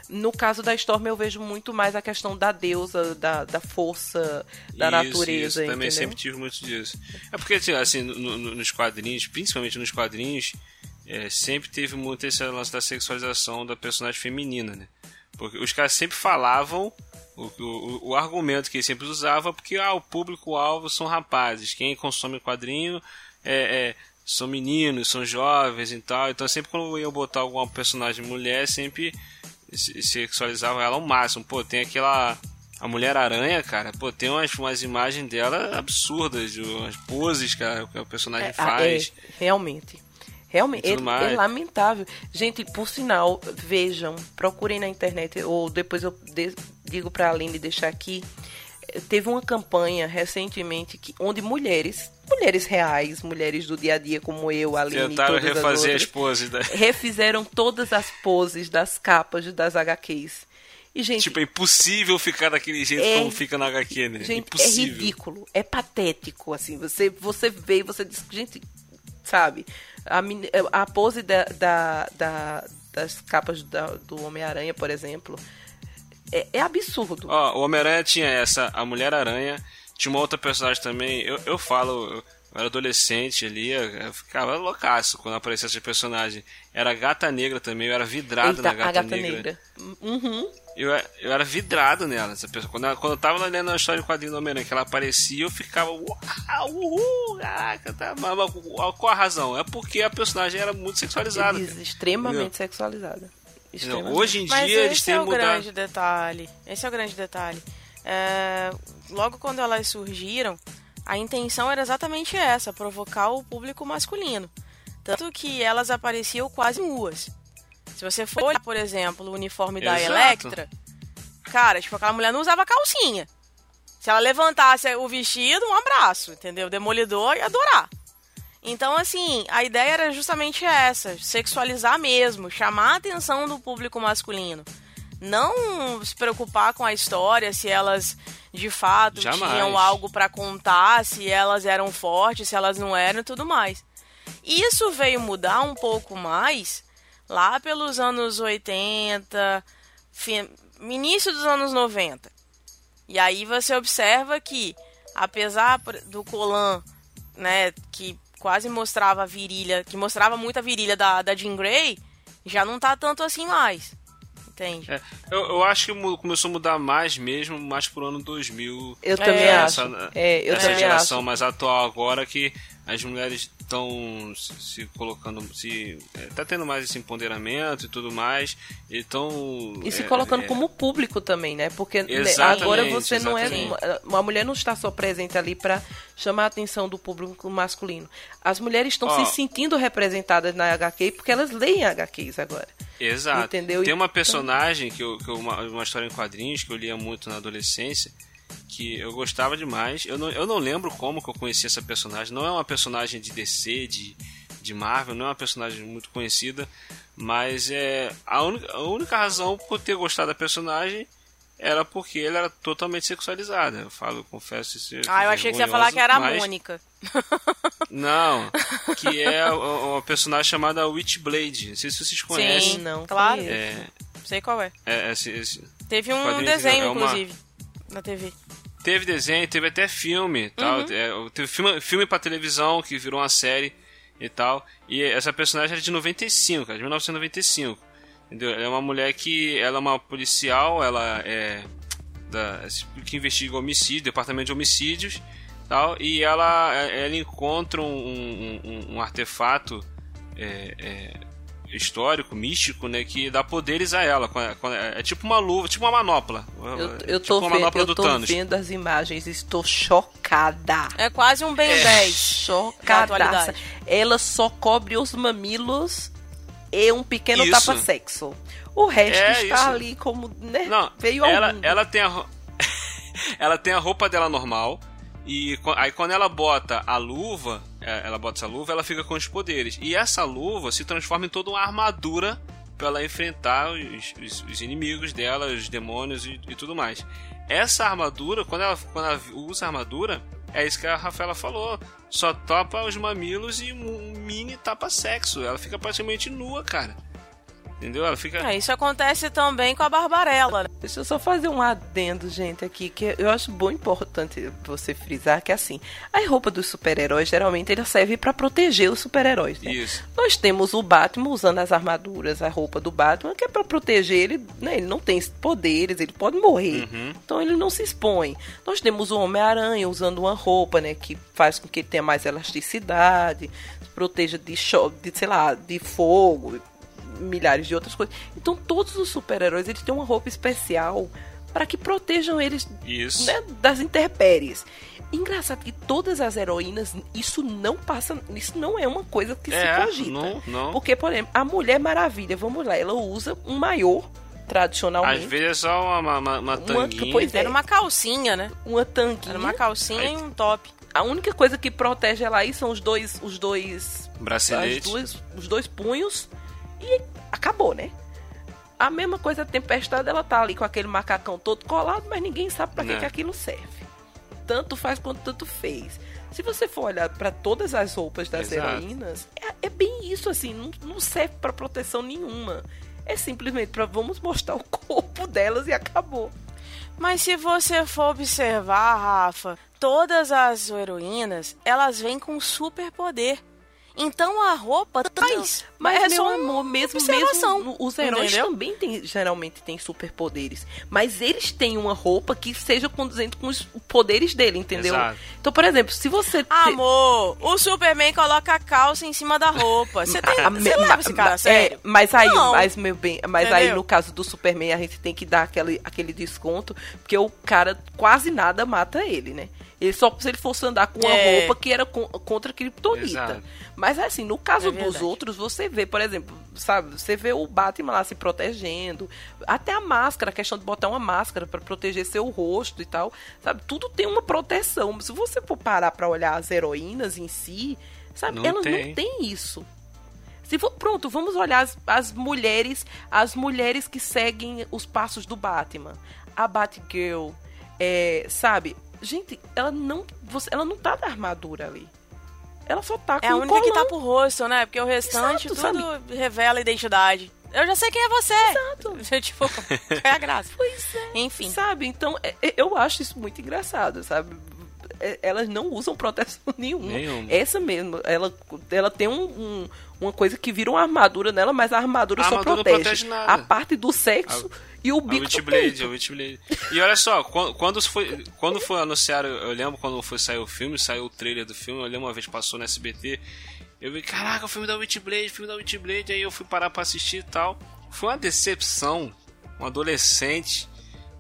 S3: No caso da Storm, eu vejo muito mais a questão da deusa, da, da força, da
S4: Isso,
S3: natureza.
S4: Isso, também
S3: entendeu?
S4: sempre tive muito disso. É porque, assim, assim, no- no- nos quadrinhos, principalmente nos quadrinhos, é, sempre teve muito esse lance da sexualização da personagem feminina, né? Porque os caras sempre falavam, o, o, o argumento que eles sempre usavam, porque ah, o público-alvo são rapazes, quem consome quadrinho é, é, são meninos, são jovens e tal. Então sempre quando eu ia botar alguma personagem mulher, sempre se- sexualizava ela ao máximo. Pô, tem aquela. A Mulher Aranha, cara, pô, tem umas, umas imagens dela absurdas, umas poses que o personagem
S3: É, ah,
S4: faz.
S3: é, realmente. Realmente, é, é lamentável. Gente, por sinal, vejam, procurem na internet, ou depois eu de- digo pra Aline deixar aqui. Teve uma campanha recentemente que, onde mulheres, mulheres reais, mulheres do dia a dia como eu, Aline e
S4: Tentaram
S3: todas as
S4: refazer
S3: outras,
S4: as poses da.
S3: refizeram todas as poses das capas das HQs. E, gente,
S4: Tipo, é impossível ficar daquele jeito
S3: É-
S4: como fica na HQ, né?
S3: Gente,
S4: impossível.
S3: é ridículo, é patético, assim. Você, você vê e você diz, gente, sabe? A, a pose da, da- da- das capas do Homem-Aranha, por exemplo, é, é absurdo.
S4: Ó, o Homem-Aranha tinha essa, a Mulher-Aranha, tinha uma outra personagem também. Eu, eu falo, eu, eu era adolescente ali, eu, ficava loucaço quando aparecia esse personagem. Era a Gata Negra também, eu era vidrado
S3: Eita,
S4: na Gata,
S3: gata
S4: Negra.
S3: negra. Uhum.
S4: Eu, eu era vidrado nela, essa pessoa. Quando, ela- quando eu tava lendo a história do quadrinho do Homem-Aranha, que ela aparecia, eu ficava. Uau, uhul, caraca, tá. Mas, mas qual a razão? É porque a personagem era muito sexualizada.
S3: Eles- extremamente
S4: Entendeu?
S3: sexualizada. Extremamente.
S4: Hoje em
S2: Mas
S4: dia eles
S2: esse
S4: têm
S2: é o
S4: mudado.
S2: grande detalhe. Esse é o grande detalhe. É, logo quando elas surgiram, a intenção era exatamente essa, provocar o público masculino. Tanto que elas apareciam quase nuas. Se você for olhar, por exemplo, o uniforme da
S4: Exato.
S2: Electra, cara, tipo, aquela mulher não usava calcinha. Se ela levantasse o vestido, um abraço, entendeu? Demolidor ia adorar. Então, assim, a ideia era justamente essa: sexualizar mesmo, chamar a atenção do público masculino. Não se preocupar com a história, se elas de fato
S4: Jamais.
S2: tinham algo pra contar, se elas eram fortes, se elas não eram e tudo mais. Isso veio mudar um pouco mais lá pelos anos 80, fi- início dos anos 90. E aí você observa que, apesar do Colan, né, que quase mostrava a virilha, que mostrava muito a virilha da, da Jean Grey, já não tá tanto assim mais. Entende?
S4: É, eu, eu acho que começou a mudar mais mesmo, mais pro ano 2000.
S3: Eu também
S2: É,
S3: acho.
S4: Essa,
S3: É, eu
S4: essa
S3: também
S4: geração
S3: acho.
S4: mais atual agora que as mulheres estão se, colocando, se é, tá tendo mais esse empoderamento e tudo mais, e estão
S3: E se
S4: é,
S3: colocando
S4: é,
S3: como público também, né? Porque né, agora você não é. Uma, mulher não está só presente ali para chamar a atenção do público masculino. As mulheres estão se sentindo representadas na HQ porque elas leem HQs agora.
S4: Exato.
S3: Entendeu?
S4: Tem uma
S3: Então-
S4: personagem que, eu, que eu- uma, uma história em quadrinhos que eu lia muito na adolescência, que eu gostava demais. Eu não, eu não lembro como que eu conheci essa personagem. Não é uma personagem de DC, de, de Marvel, não é uma personagem muito conhecida, mas é a, única, a única razão por ter gostado da personagem era porque ele era totalmente sexualizada. Eu falo, confesso isso. é
S2: Ah, eu achei que você ia falar que era a
S4: mas-
S2: Mônica.
S4: Não, que é uma personagem chamada Witchblade. Não sei se vocês conhecem.
S2: Sim,
S3: Não,
S2: claro.
S4: É,
S2: Sei qual é.
S4: é, esse- esse-
S2: Teve um
S4: quadrinhos
S2: desenho,
S4: é uma-
S2: inclusive, na TV.
S4: Teve desenho, teve até filme e tal. É, teve filme, filme pra televisão que virou uma série e tal. E essa personagem era de 95, cara, de 1995. Entendeu? Ela é uma mulher que. Ela é uma policial, ela é. Da, que investiga homicídio, departamento de homicídios tal. E ela, ela encontra um, um, um- um artefato. é, é, histórico, místico, né, que dá poderes a ela. É tipo uma luva, tipo uma manopla.
S3: Eu,
S4: É
S3: eu
S4: tipo
S3: tô,
S4: uma
S3: ve-
S4: manopla
S3: eu
S4: do
S3: tô
S4: Thanos.
S3: vendo as imagens, estou chocada.
S2: É quase um Ben 10 da
S3: Chocadaça.
S2: atualidade.
S3: Ela só cobre os mamilos e um pequeno
S4: Isso.
S3: tapa-sexo. O resto
S4: É
S3: está
S4: isso.
S3: ali como, né?
S4: Não,
S3: veio ao
S4: ela,
S3: mundo.
S4: ela tem a ela tem a roupa dela normal e aí quando ela bota a luva, é, ela bota essa luva, ela fica com os poderes. E essa luva se transforma em toda uma armadura para ela enfrentar os, os- os inimigos dela, os demônios e, e tudo mais. Essa armadura, quando ela, quando ela usa a armadura, é isso que a Rafaela falou. Só topa os mamilos e um mini tapa-sexo. Ela fica praticamente nua, cara. Entendeu? Ela fica.
S2: É, isso acontece também com a Barbarella. né?
S3: Deixa eu só fazer um adendo, gente, aqui, que eu acho bom importante você frisar que assim, a roupa dos super-heróis geralmente ela serve pra proteger os super-heróis. Né?
S4: Isso.
S3: Nós temos o Batman usando as armaduras, a roupa do Batman, que é pra proteger ele, né? Ele não tem poderes, ele pode morrer.
S4: Uhum.
S3: Então ele não se expõe. Nós temos o Homem-Aranha usando uma roupa, né, que faz com que ele tenha mais elasticidade, se proteja de choque, de, sei lá, de fogo, milhares de outras coisas. Então todos os super-heróis eles têm uma roupa especial para que protejam eles
S4: Isso.
S3: né, das intempéries. Engraçado que todas as heroínas, isso não passa, isso não é uma coisa que
S4: É,
S3: se cogita.
S4: não, não.
S3: Porque, por exemplo, a Mulher Maravilha, vamos lá, ela usa um maior tradicionalmente.
S4: Às vezes é só uma, uma, uma
S3: Uma-
S4: tanguinha.
S3: pois é.
S2: Era uma calcinha, né?
S3: uma tanquinha.
S2: Era uma calcinha
S4: Aí-
S2: e um top.
S3: A única coisa que protege ela aí são os dois, os dois, as
S4: Bracelete.
S3: duas, os dois punhos e acabou, né? A mesma coisa a tempestade, ela tá ali com aquele macacão todo colado, mas ninguém sabe pra que,
S4: Né.
S3: que aquilo serve. Tanto faz quanto tanto fez. Se você for olhar pra todas as roupas das
S4: Exato.
S3: heroínas, é, é bem isso assim, não, não serve pra proteção nenhuma. É simplesmente pra vamos mostrar o corpo delas e acabou.
S2: Mas se você for observar, Rafa, todas as heroínas, elas vêm com superpoder. Então a roupa traz.
S3: Mas,
S2: é
S3: meu
S2: só
S3: amor, mesmo,
S2: observação,
S3: mesmo os heróis
S2: entendeu?
S3: também têm, geralmente têm superpoderes. Mas eles têm uma roupa que seja conduzente com os poderes dele, entendeu?
S4: Exato.
S3: Então, por exemplo, se você...
S2: Amor, o Superman coloca a calça em cima da roupa. Você tem,
S3: a
S2: você leva esse cara sério?
S3: é, mas aí,
S2: Não.
S3: mas, meu bem, mas aí no caso do Superman a gente tem que dar aquele, aquele desconto, porque o cara quase nada mata ele, né? Ele só se ele fosse andar com uma
S2: É.
S3: roupa que era con- contra a Kryptonita.
S4: Exato.
S3: Mas assim, no caso
S2: É
S3: dos outros, você vê, por exemplo, sabe, você vê o Batman lá se protegendo, até a máscara, a questão de botar uma máscara pra proteger seu rosto e tal, sabe? Tudo tem uma proteção. Se você for parar pra olhar as heroínas em si, sabe,
S4: Não
S3: elas
S4: tem.
S3: não têm isso. Se for, pronto, vamos olhar as, as mulheres, as mulheres que seguem os passos do Batman. A Batgirl, é, sabe? Gente, ela não, você, ela não tá da armadura ali. Ela só tá com
S2: É a
S3: um
S2: única que
S3: colã.
S2: tá pro rosto, né? Porque o restante
S3: Exato,
S2: tudo revela a identidade. Eu já sei quem é você.
S3: Exato.
S2: tipo, é a graça?
S3: Pois é.
S2: Enfim.
S3: Sabe? Então, é- é- eu acho isso muito engraçado, sabe? É- Elas não usam proteção nenhuma.
S4: Nenhuma.
S3: Essa mesmo, ela, ela tem um, um- uma coisa que vira uma armadura nela, mas a armadura
S4: A
S3: só
S4: armadura
S3: protege,
S4: protege
S3: a parte do sexo e o
S4: A
S3: bico do
S4: Witchblade, a Witchblade. E olha só, quando, quando foi, quando foi anunciado, eu lembro quando foi sair o filme, saiu o trailer do filme, eu lembro uma vez passou no SBT, eu vi, caraca, o filme da Witchblade, filme da Witchblade, aí eu fui parar pra assistir e tal. Foi uma decepção, um adolescente,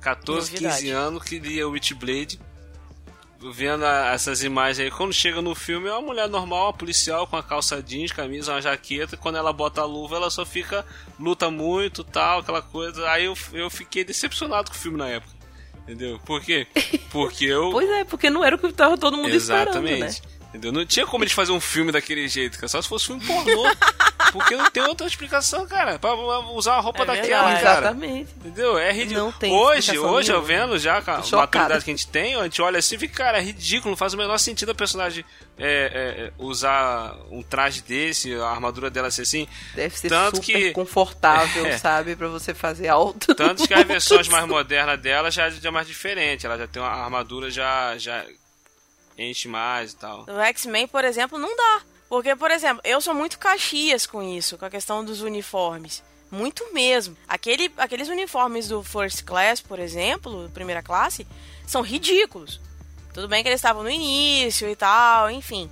S4: 14,
S2: Novidade.
S4: 15 anos, que lia Witchblade, vendo a- essas imagens aí. Quando chega no filme, é uma mulher normal, uma policial com a calça jeans, camisa, uma jaqueta. e Quando ela bota a luva, ela só fica, luta muito tal, aquela coisa. Aí eu, eu fiquei decepcionado com o filme na época. Entendeu? Por quê? Porque eu.
S3: Pois é, porque não era o que tava todo mundo esperando, né?
S4: Entendeu? Não tinha como eles fazerem um filme daquele jeito, cara. Só se fosse filme pornô. Porque não tem outra explicação, cara. Pra usar uma roupa
S2: É
S4: daquela,
S2: verdade.
S4: cara.
S3: Exatamente.
S4: Entendeu? É ridículo.
S3: Não tem
S4: hoje, hoje eu vendo já com a maturidade que a gente tem, a gente olha assim e fica, cara, é ridículo, não faz o menor sentido a personagem é, é, é, usar um traje desse, a armadura dela ser assim.
S3: Deve ser
S4: Tanto
S3: super
S4: que-
S3: confortável,
S4: É.
S3: sabe? Pra você fazer alto.
S4: Tanto que as versões mais modernas dela já, já é mais diferente. Ela já tem uma armadura, já, já enche mais e tal.
S2: No X-Men, por exemplo, não dá. Porque, por exemplo, eu sou muito caxias com isso, com a questão dos uniformes. Muito mesmo. Aquele, aqueles uniformes do First Class, por exemplo, primeira classe, são ridículos. Tudo bem que eles estavam no início e tal, enfim.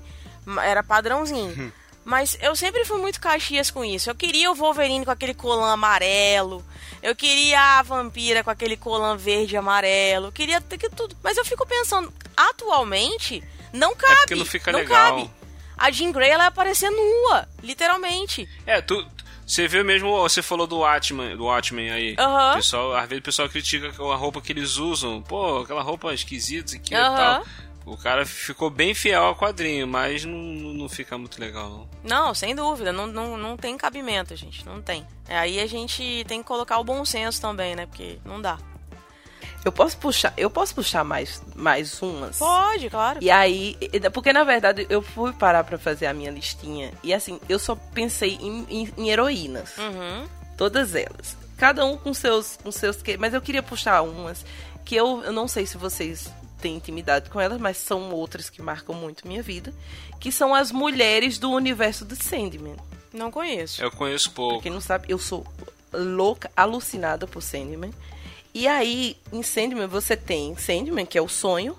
S2: Era padrãozinho. Mas eu sempre fui muito caxias com isso. Eu queria o Wolverine com aquele colã amarelo. Eu queria a vampira com aquele colã verde e amarelo. Eu queria ter que tudo. Mas eu fico pensando, atualmente, não cabe.
S4: É porque não fica legal.
S2: cabe. A Jean Grey ela ia aparecer nua, literalmente.
S4: É, tu. Você vê mesmo, você falou do Watchmen, do Watchmen aí.
S2: Aham.
S4: O pessoal, às vezes o pessoal critica a roupa que eles usam. Pô, aquela roupa esquisita aqui e
S2: Aham.
S4: tal. O cara ficou bem fiel ao quadrinho, mas não, não fica muito legal, não.
S2: Não, sem dúvida, não, não, não tem cabimento, gente, não tem. É, Aí a gente tem que colocar o bom senso também, né? Porque não dá.
S3: Eu posso puxar, eu posso puxar mais, mais umas?
S2: Pode, claro.
S3: E aí, porque na verdade eu fui parar pra fazer a minha listinha e assim, eu só pensei em, em- em heroínas.
S2: Uhum.
S3: Todas elas. Cada um com seus, com seus que. Mas eu queria puxar umas que eu, eu não sei se vocês têm intimidade com elas, mas são outras que marcam muito minha vida, que são as mulheres do universo do Sandman.
S2: Não conheço.
S4: Eu conheço
S3: Pra
S4: pouco.
S3: quem não sabe, eu sou louca, alucinada por Sandman. E aí, em Sandman, você tem Sandman, que é o sonho,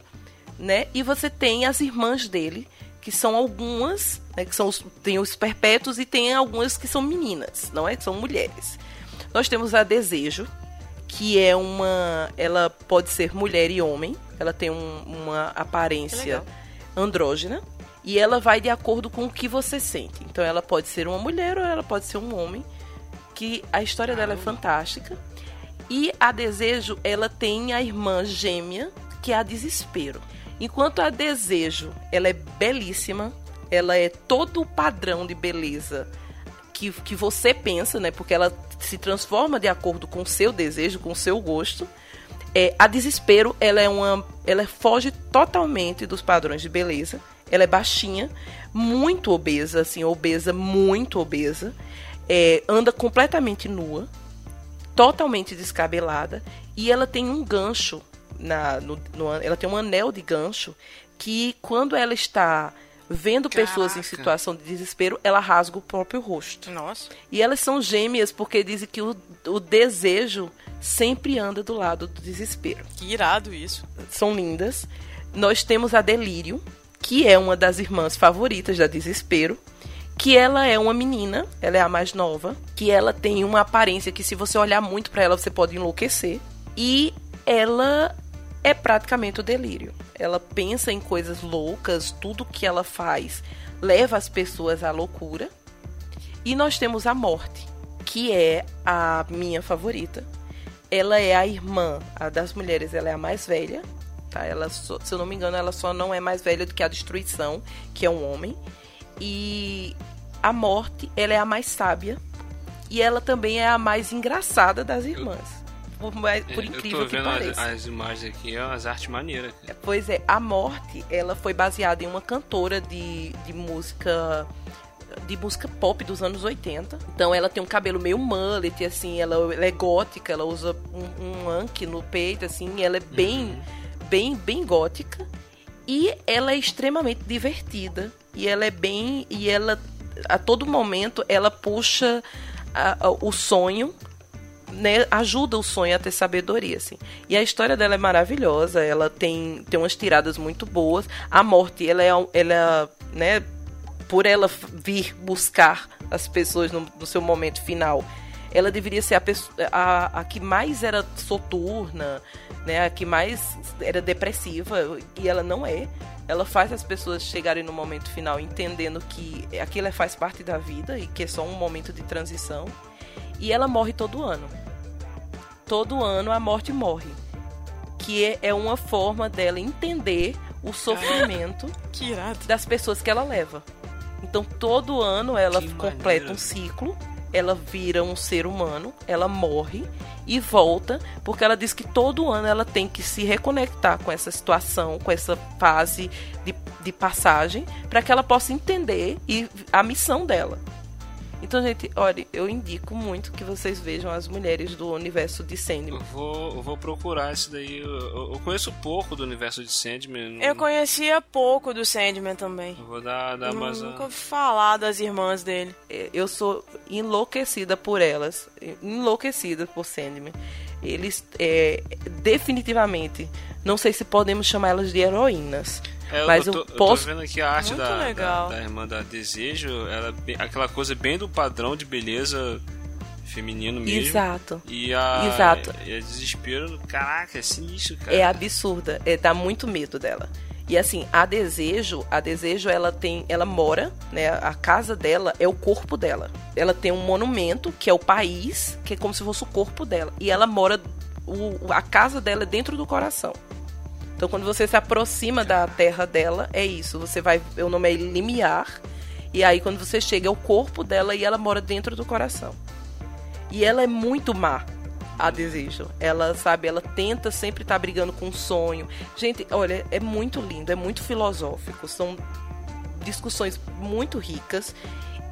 S3: né? E você tem as irmãs dele, que são algumas, né? Que são os, tem os perpétuos e tem algumas que são meninas, não é? Que são mulheres. Nós temos a Desejo, que é uma. Ela pode ser mulher e homem. Ela tem um- uma aparência andrógena. E ela vai de acordo com o que você sente. Então ela pode ser uma mulher ou ela pode ser um homem. Que a história dela é fantástica. E a Desejo, ela tem a irmã gêmea, que é a Desespero. Enquanto a Desejo, ela é belíssima, ela é todo o padrão de beleza que, que você pensa, né? Porque ela se transforma de acordo com o seu desejo, com o seu gosto. É, a Desespero, ela é uma. Ela foge totalmente dos padrões de beleza. Ela é baixinha, muito obesa, assim, obesa, muito obesa. É, anda completamente nua, totalmente descabelada. E ela tem um gancho. Na, no, no- ela tem um anel de gancho que quando ela está vendo pessoas em
S4: Caraca.
S3: situação de desespero, ela rasga o próprio rosto.
S2: Nossa.
S3: E elas são gêmeas porque dizem que o, o desejo sempre anda do lado do desespero.
S2: Que irado isso.
S3: São lindas. Nós temos a Delírio, que é uma das irmãs favoritas da Desespero, que ela é uma menina, ela é a mais nova, que ela tem uma aparência que se você olhar muito pra ela você pode enlouquecer. E ela é praticamente o delírio. Ela pensa em coisas loucas, tudo que ela faz leva as pessoas à loucura. E nós temos a Morte, que é a minha favorita. Ela é a irmã, a das mulheres, ela é a mais velha. Tá? Ela só- se eu não me engano, ela só não é mais velha do que a Destruição, que é um homem. E a Morte, ela é a mais sábia. E ela também é a mais engraçada das irmãs. Por, mais- por
S4: É, eu
S3: incrível
S4: tô
S3: que
S4: vendo
S3: pareça.
S4: as, as imagens aqui, é umas artes maneiras.
S3: Pois é, a morte, ela foi baseada em uma cantora de, de música de música pop dos anos 80. Então ela tem um cabelo meio mullet, assim, ela, ela é gótica, ela usa um, um anque no peito, assim, ela é bem, bem, bem gótica. E ela é extremamente divertida. E ela é bem. E ela, a todo momento, ela puxa a- a- o sonho né, ajuda o sonho a ter sabedoria, assim. E a história dela é maravilhosa, ela tem, tem umas tiradas muito boas. A morte, ela é, ela, né, por ela vir buscar as pessoas no, no seu momento final, ela deveria ser a, pesso- a, a que mais era soturna, né, a que mais era depressiva, e ela não é. Ela faz as pessoas chegarem no momento final entendendo que aquilo faz parte da vida e que é só um momento de transição. E ela morre todo ano. Todo ano a morte morre. Que é- é uma forma dela entender o sofrimento das pessoas que ela leva. Então todo ano ela
S4: Que
S3: completa
S4: maneiro.
S3: um ciclo, ela vira um ser humano, ela morre e volta, porque ela diz que todo ano ela tem que se reconectar com essa situação, com essa fase de, de passagem, para que ela possa entender e a missão dela. Então, gente, olha, eu indico muito que vocês vejam as mulheres do universo de
S4: Eu
S3: Sandman.
S4: vou, eu vou procurar isso daí. Eu, eu- eu conheço pouco do universo de Sandman. não-
S2: Eu conhecia pouco do Sandman também.
S4: eu vou dar, dar mais
S2: Nunca ouvi falar das irmãs dele.
S3: É, Eu sou enlouquecida por elas, enlouquecida por Sandman. Eles, é, definitivamente, não sei se podemos chamar elas de heroínas,
S4: É,
S3: mas
S4: eu,
S3: eu,
S4: tô,
S3: posso.
S4: eu tô vendo aqui a arte da, da, da irmã da Desejo, ela, é aquela coisa bem do padrão de beleza feminino mesmo.
S3: Exato.
S4: E a,
S3: Exato.
S4: E a desespero, caraca, é sinistro, cara.
S3: É absurda, é, dá muito medo dela. E assim, a desejo, a desejo, ela tem, ela mora, né? A casa dela é o corpo dela. Ela tem um monumento que é o país, que é como se fosse o corpo dela. E ela mora, o, a casa dela é dentro do coração. Então, quando você se aproxima da terra dela, é isso. Você vai, o nome é limiar. E aí, quando você chega, é o corpo dela e ela mora dentro do coração. E ela é muito má, a desejo. Ela, sabe, ela tenta sempre estar brigando com o sonho. Gente, olha, é muito lindo, é muito filosófico. São discussões muito ricas.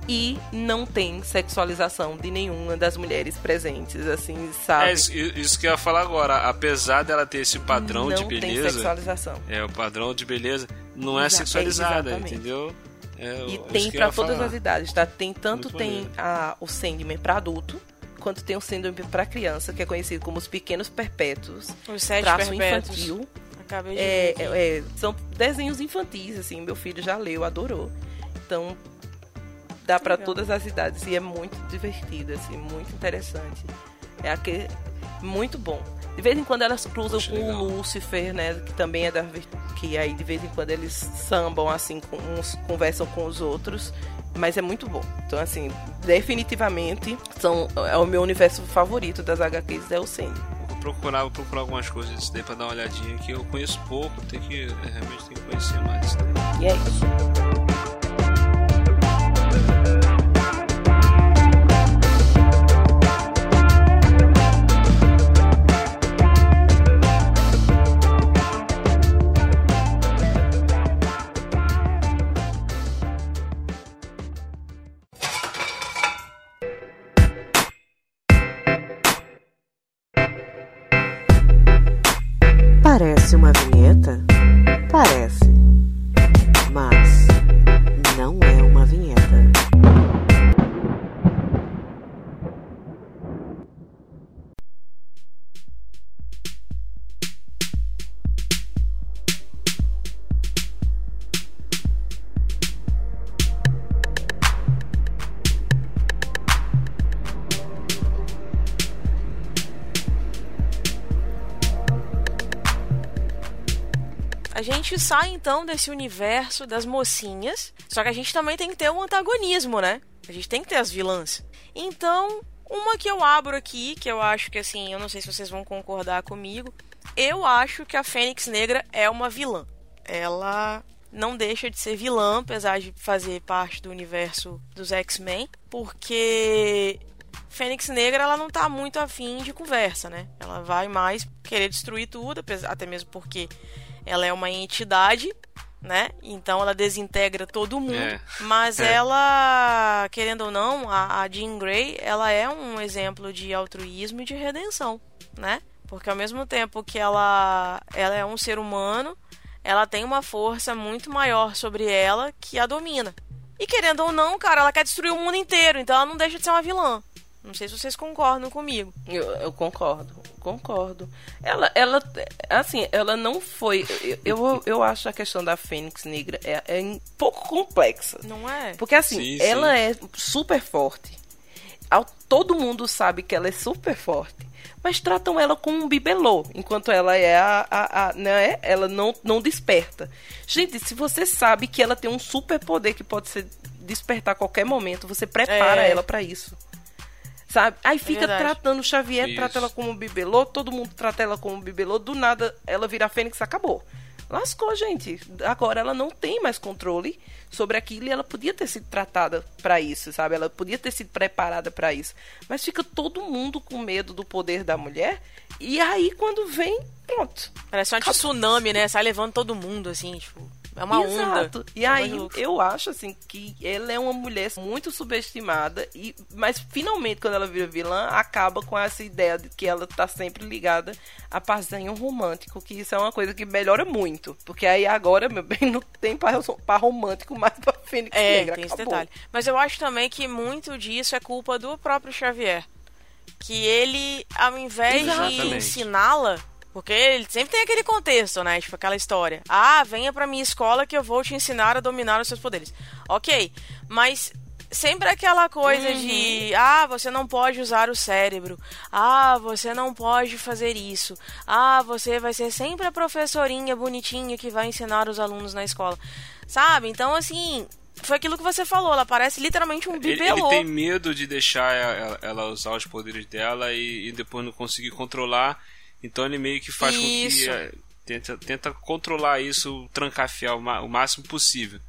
S3: E não tem sexualização de nenhuma das mulheres presentes, assim, sabe?
S4: É isso, isso que eu ia falar agora. Apesar dela ter esse padrão
S3: não
S4: de beleza.
S3: Tem sexualização.
S4: É, o padrão de beleza não é sexualizada,
S3: exatamente.
S4: entendeu? É,
S3: E tem
S4: ia
S3: todas
S4: falar.
S3: as idades, tá? Tem tanto
S4: Muito
S3: tem a, o Sandman pra adulto, quanto tem o Sandman pra criança, que é conhecido como os pequenos perpétuos.
S2: Os sete
S3: traço
S2: perpétuos.
S3: infantil.
S2: Acabei de
S3: É, é, é, são desenhos infantis, assim, meu filho já leu, adorou. Então, dá
S2: Legal.
S3: todas as idades e é muito divertido, assim, muito interessante. É aquele, muito bom. De vez em quando elas cruzam
S4: Poxa,
S3: com
S4: legal.
S3: o Lucifer, né, que também é da que aí de vez em quando eles sambam assim, com uns conversam com os outros, mas é muito bom. Então assim, definitivamente são é o meu universo favorito das HQs é o Sandy.
S4: Vou procurar, vou procurar algumas coisas disso daí pra dar uma olhadinha que eu conheço pouco, tem que é, realmente tem que conhecer mais. Né?
S3: E é isso.
S2: Sai então desse universo das mocinhas, só que a gente também tem que ter um antagonismo, né? A gente tem que ter as vilãs. Então, uma que eu abro aqui, que eu acho que assim, eu não sei se vocês vão concordar comigo, eu acho que a Fênix Negra é uma vilã. Ela não deixa de ser vilã, apesar de fazer parte do universo dos X-Men, porque Fênix Negra ela não tá muito afim de conversa, né? Ela vai mais querer destruir tudo, até mesmo porque ela é uma entidade, né? Então ela desintegra todo mundo.
S4: É.
S2: Mas
S4: É.
S2: ela, querendo ou não, a, a Jean Grey, ela é um exemplo de altruísmo e de redenção, né? Porque ao mesmo tempo que ela, ela é um ser humano, ela tem uma força muito maior sobre ela que a domina. E querendo ou não, cara, ela quer destruir o mundo inteiro, então ela não deixa de ser uma vilã. Não sei se vocês concordam comigo.
S3: Eu, eu concordo, concordo. Ela, ela, assim, ela não foi. Eu, eu, eu acho a questão da Fênix Negra é, é um pouco complexa.
S2: Não é?
S3: Porque assim,
S4: Sim,
S3: ela
S4: sim.
S3: é super forte. Ao- Todo mundo sabe que ela é super forte. Mas tratam ela como um bibelô, enquanto ela é a. a, a né? Ela não, não desperta. Gente, se você sabe que ela tem um super poder que pode ser despertar a qualquer momento, você prepara
S2: É.
S3: ela pra isso. Sabe? Aí fica
S2: verdade.
S3: tratando o Xavier,
S4: Isso.
S3: trata ela como um bibelô, todo mundo trata ela como um bibelô, do nada ela vira a Fênix, acabou. Lascou, gente. Agora ela não tem mais controle sobre aquilo e ela podia ter sido tratada pra isso, sabe? Ela podia ter sido preparada pra isso. Mas fica todo mundo com medo do poder da mulher e aí quando vem, pronto.
S2: Parece um tsunami, né? Sai levando todo mundo, assim, tipo. É uma
S3: Exato.
S2: onda.
S3: E
S2: É
S3: aí eu acho assim que ela é uma mulher muito subestimada e mas finalmente quando ela vira vilã acaba com essa ideia de que ela tá sempre ligada a parzinho romântico, que isso é uma coisa que melhora muito, porque aí agora, meu bem, não tem par, par romântico mais pra Fênix
S2: É,
S3: Negra,
S2: tem esse detalhe. Mas eu acho também que muito disso é culpa do próprio Xavier. Que ele, ao invés de
S4: Exatamente.
S2: ensiná-la, porque ele sempre tem aquele contexto, né? Tipo aquela história. Ah, venha pra minha escola que eu vou te ensinar a dominar os seus poderes. Ok, mas sempre aquela coisa de ah, você não pode usar o cérebro. Ah, você não pode fazer isso. Ah, você vai ser sempre a professorinha bonitinha que vai ensinar os alunos na escola. Sabe? Então, assim, foi aquilo que você falou. Ela parece literalmente um
S4: Ele, ele
S2: bibelô.
S4: tem medo de deixar ela, ela usar os poderes dela e, e depois não conseguir controlar. Então ele meio que faz com
S2: Isso.
S4: que eh, tenta, tenta controlar isso, trancafiar o, o máximo possível.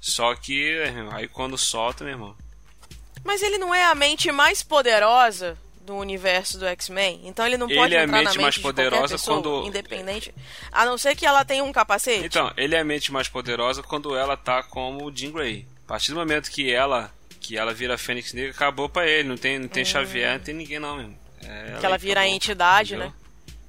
S4: Só que aí quando solta, meu irmão.
S2: Mas ele não é a mente mais poderosa do universo do X-Men, então ele não
S4: Ele
S2: pode
S4: é a
S2: entrar na
S4: mente
S2: mente
S4: mais poderosa
S2: pessoa,
S4: quando-
S2: independente, a não ser que ela tenha um capacete.
S4: Então, ele é a mente mais poderosa quando ela tá como Jean Grey. A partir do momento que ela que ela vira Fênix Negra, acabou pra ele. Não tem, não tem
S2: Hum.
S4: Xavier, não tem ninguém não, mesmo. É,
S2: Que ela
S4: aí
S2: vira a
S4: acabou,
S2: entidade,
S4: entendeu?
S2: né?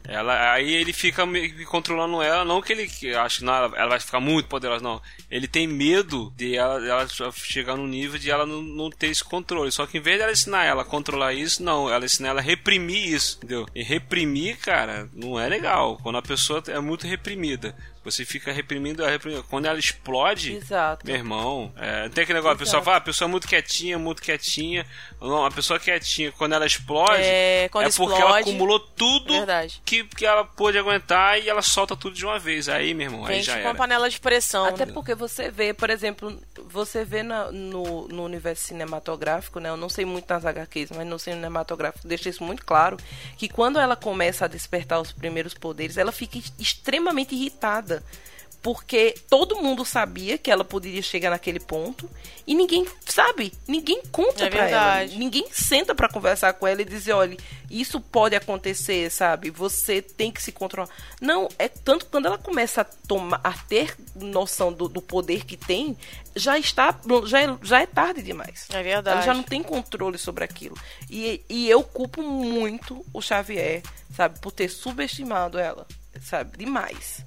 S4: Ela, aí ele fica controlando ela, não que ele que acho que não, ela, ela vai ficar muito poderosa, não. Ele tem medo de ela, ela chegar no nível de ela não, não ter esse controle. Só que em vez de ela ensinar ela a controlar isso, não, ela ensina ela a reprimir isso, entendeu? E reprimir, cara, não é legal. Quando a pessoa é muito reprimida, você fica reprimindo, ela reprimindo. Quando ela explode,
S3: Exato.
S4: meu irmão, é, não tem aquele negócio, a pessoa fala, ah, a pessoa é muito quietinha, muito quietinha. Não, a pessoa quietinha, quando ela explode,
S2: É, quando
S4: porque ela
S2: explode-
S4: acumulou tudo
S2: Verdade.
S4: que, que ela pôde aguentar e ela solta tudo de uma vez. Aí, meu irmão, aí
S2: Gente
S4: já
S2: com uma panela de pressão.
S3: Até
S2: né?
S3: porque você vê, por exemplo, você vê na- no, no universo cinematográfico, né? Eu não sei muito nas HQs, mas no cinematográfico deixa isso muito claro, que quando ela começa a despertar os primeiros poderes, ela fica extremamente irritada. Porque todo mundo sabia que ela poderia chegar naquele ponto e ninguém sabe, ninguém conta
S2: É
S3: pra ela,
S2: verdade.
S3: ninguém senta pra conversar com ela e dizer, olha, isso pode acontecer, sabe? Você tem que se controlar. Não, é tanto quando ela começa a tomar, a ter noção do, do poder que tem, já está, já é, já é tarde demais.
S2: É verdade.
S3: Ela já não tem controle sobre aquilo. E, e eu culpo muito o Xavier, sabe, por ter subestimado ela, sabe, demais.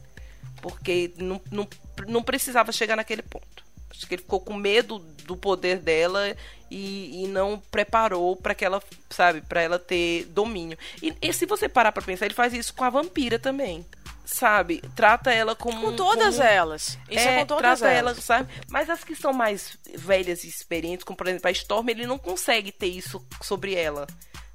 S3: Porque não, não, não precisava chegar naquele ponto. Acho que ele ficou com medo do poder dela e, e não preparou para que ela, sabe, para ela ter domínio. E, e se você parar pra pensar, ele faz isso com a vampira também. Sabe? Trata ela como.
S2: Com todas
S3: como-
S2: elas. Isso é, com todas
S3: trata
S2: elas.
S3: ela, sabe? Mas as que são mais velhas e experientes, como por exemplo a Storm, ele não consegue ter isso sobre ela.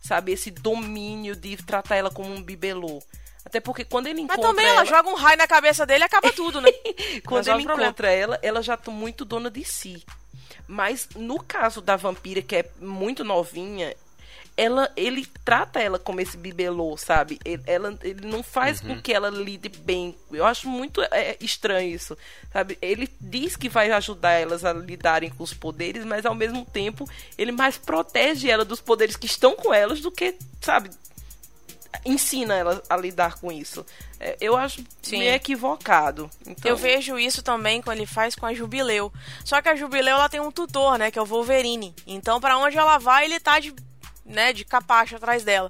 S3: Sabe? Esse domínio de tratar ela como um bibelô. Até porque quando ele
S2: Mas
S3: encontra
S2: também ela joga um raio na cabeça dele e acaba tudo, né?
S3: quando
S2: Resolve
S3: ele encontra ela, ela já tá muito dona de si. Mas no caso da vampira, que é muito novinha, ela, ele trata ela como esse bibelô, sabe? Ele, ela, ele não faz com que ela lide bem. Eu acho muito é, estranho isso, sabe? Ele diz que vai ajudar elas a lidarem com os poderes, mas ao mesmo tempo ele mais protege ela dos poderes que estão com elas do que, sabe? Ensina ela a lidar com isso. É, eu acho
S2: Sim.
S3: meio equivocado. Então,
S2: Eu vejo isso também quando ele faz com a Jubileu. Só que a Jubileu ela tem um tutor, né, que é o Wolverine. Então pra onde ela vai, ele tá de, né, de capacho atrás dela.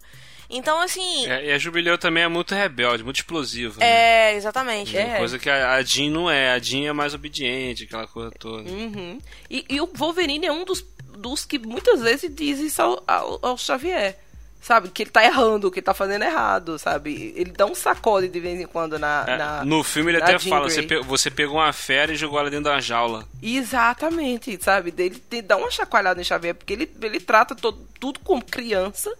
S2: Então assim,
S4: É, e a Jubileu também é muito rebelde, muito explosiva. né?
S2: é, exatamente.
S3: É.
S4: Coisa que a, a Jean não é. A Jean é mais obediente, aquela coisa toda.
S3: Uhum. E, e o Wolverine é um dos, dos que muitas vezes diz isso ao, ao, ao Xavier. Sabe? Que ele tá errando, que ele tá fazendo errado, sabe? Ele dá um sacode de vez em quando na.
S4: É,
S3: na-
S4: no filme ele até
S3: Jean
S4: fala: você, pe- você pegou uma fera e jogou ela dentro da jaula.
S3: Exatamente, sabe? Ele te dá uma chacoalhada em Xavier, porque ele, ele trata todo, tudo como criança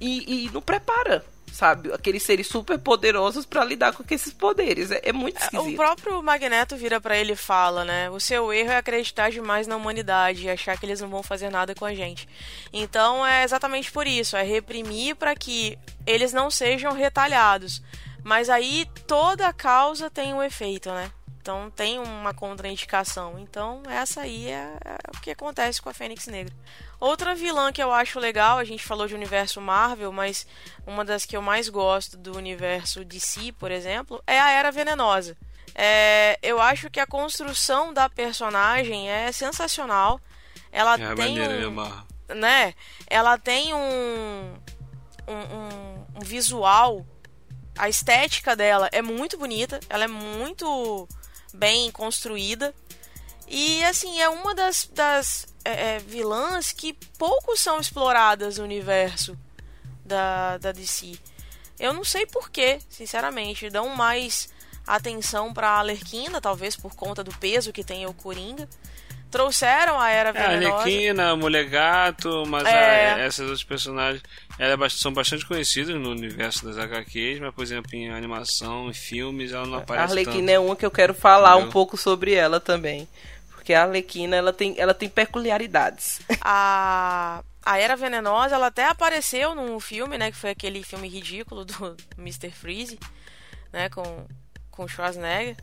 S3: e, e não prepara, sabe? Aqueles seres super poderosos pra lidar com esses poderes. É, é muito
S2: O
S3: esquisito.
S2: próprio Magneto vira pra ele e fala, né? O seu erro é acreditar demais na humanidade e achar que eles não vão fazer nada com a gente. Então é exatamente por isso, é reprimir pra que eles não sejam retalhados. Mas aí toda causa tem um efeito, né? Então tem uma contraindicação. Então essa aí é, é o que acontece com a Fênix Negra. Outra vilã que eu acho legal, a gente falou de universo Marvel, mas uma das que eu mais gosto do universo DC, por exemplo, é a Era Venenosa. É, eu acho que a construção da personagem é sensacional. Ela
S4: É
S2: tem
S4: maneiro,
S2: um,
S4: amarro.
S2: né? Ela tem um, um, um- um visual, a estética dela é muito bonita, ela é muito bem construída e assim é uma das, das é, é, vilãs que pouco são exploradas no universo da, da DC. Eu não sei porquê, sinceramente, dão mais atenção pra Alerquina, talvez por conta do peso que tem o Coringa. Trouxeram a Era
S4: É, a
S2: Venenosa.
S4: Arlequina, a Mulher Gato, mas
S2: É.
S4: a- essas outros personagens ela é bast- são bastante conhecidos no universo das HQs, mas, por exemplo, em animação, em filmes, ela não
S3: A
S4: aparece
S3: Arlequina
S4: tanto.
S3: é uma que eu quero falar
S4: Entendeu?
S3: um pouco sobre ela também. Porque a Arlequina, ela tem, ela tem peculiaridades.
S2: a a Era Venenosa, ela até apareceu num filme, né, que foi aquele filme ridículo do Mr. Freeze, né, com com o Schwarzenegger.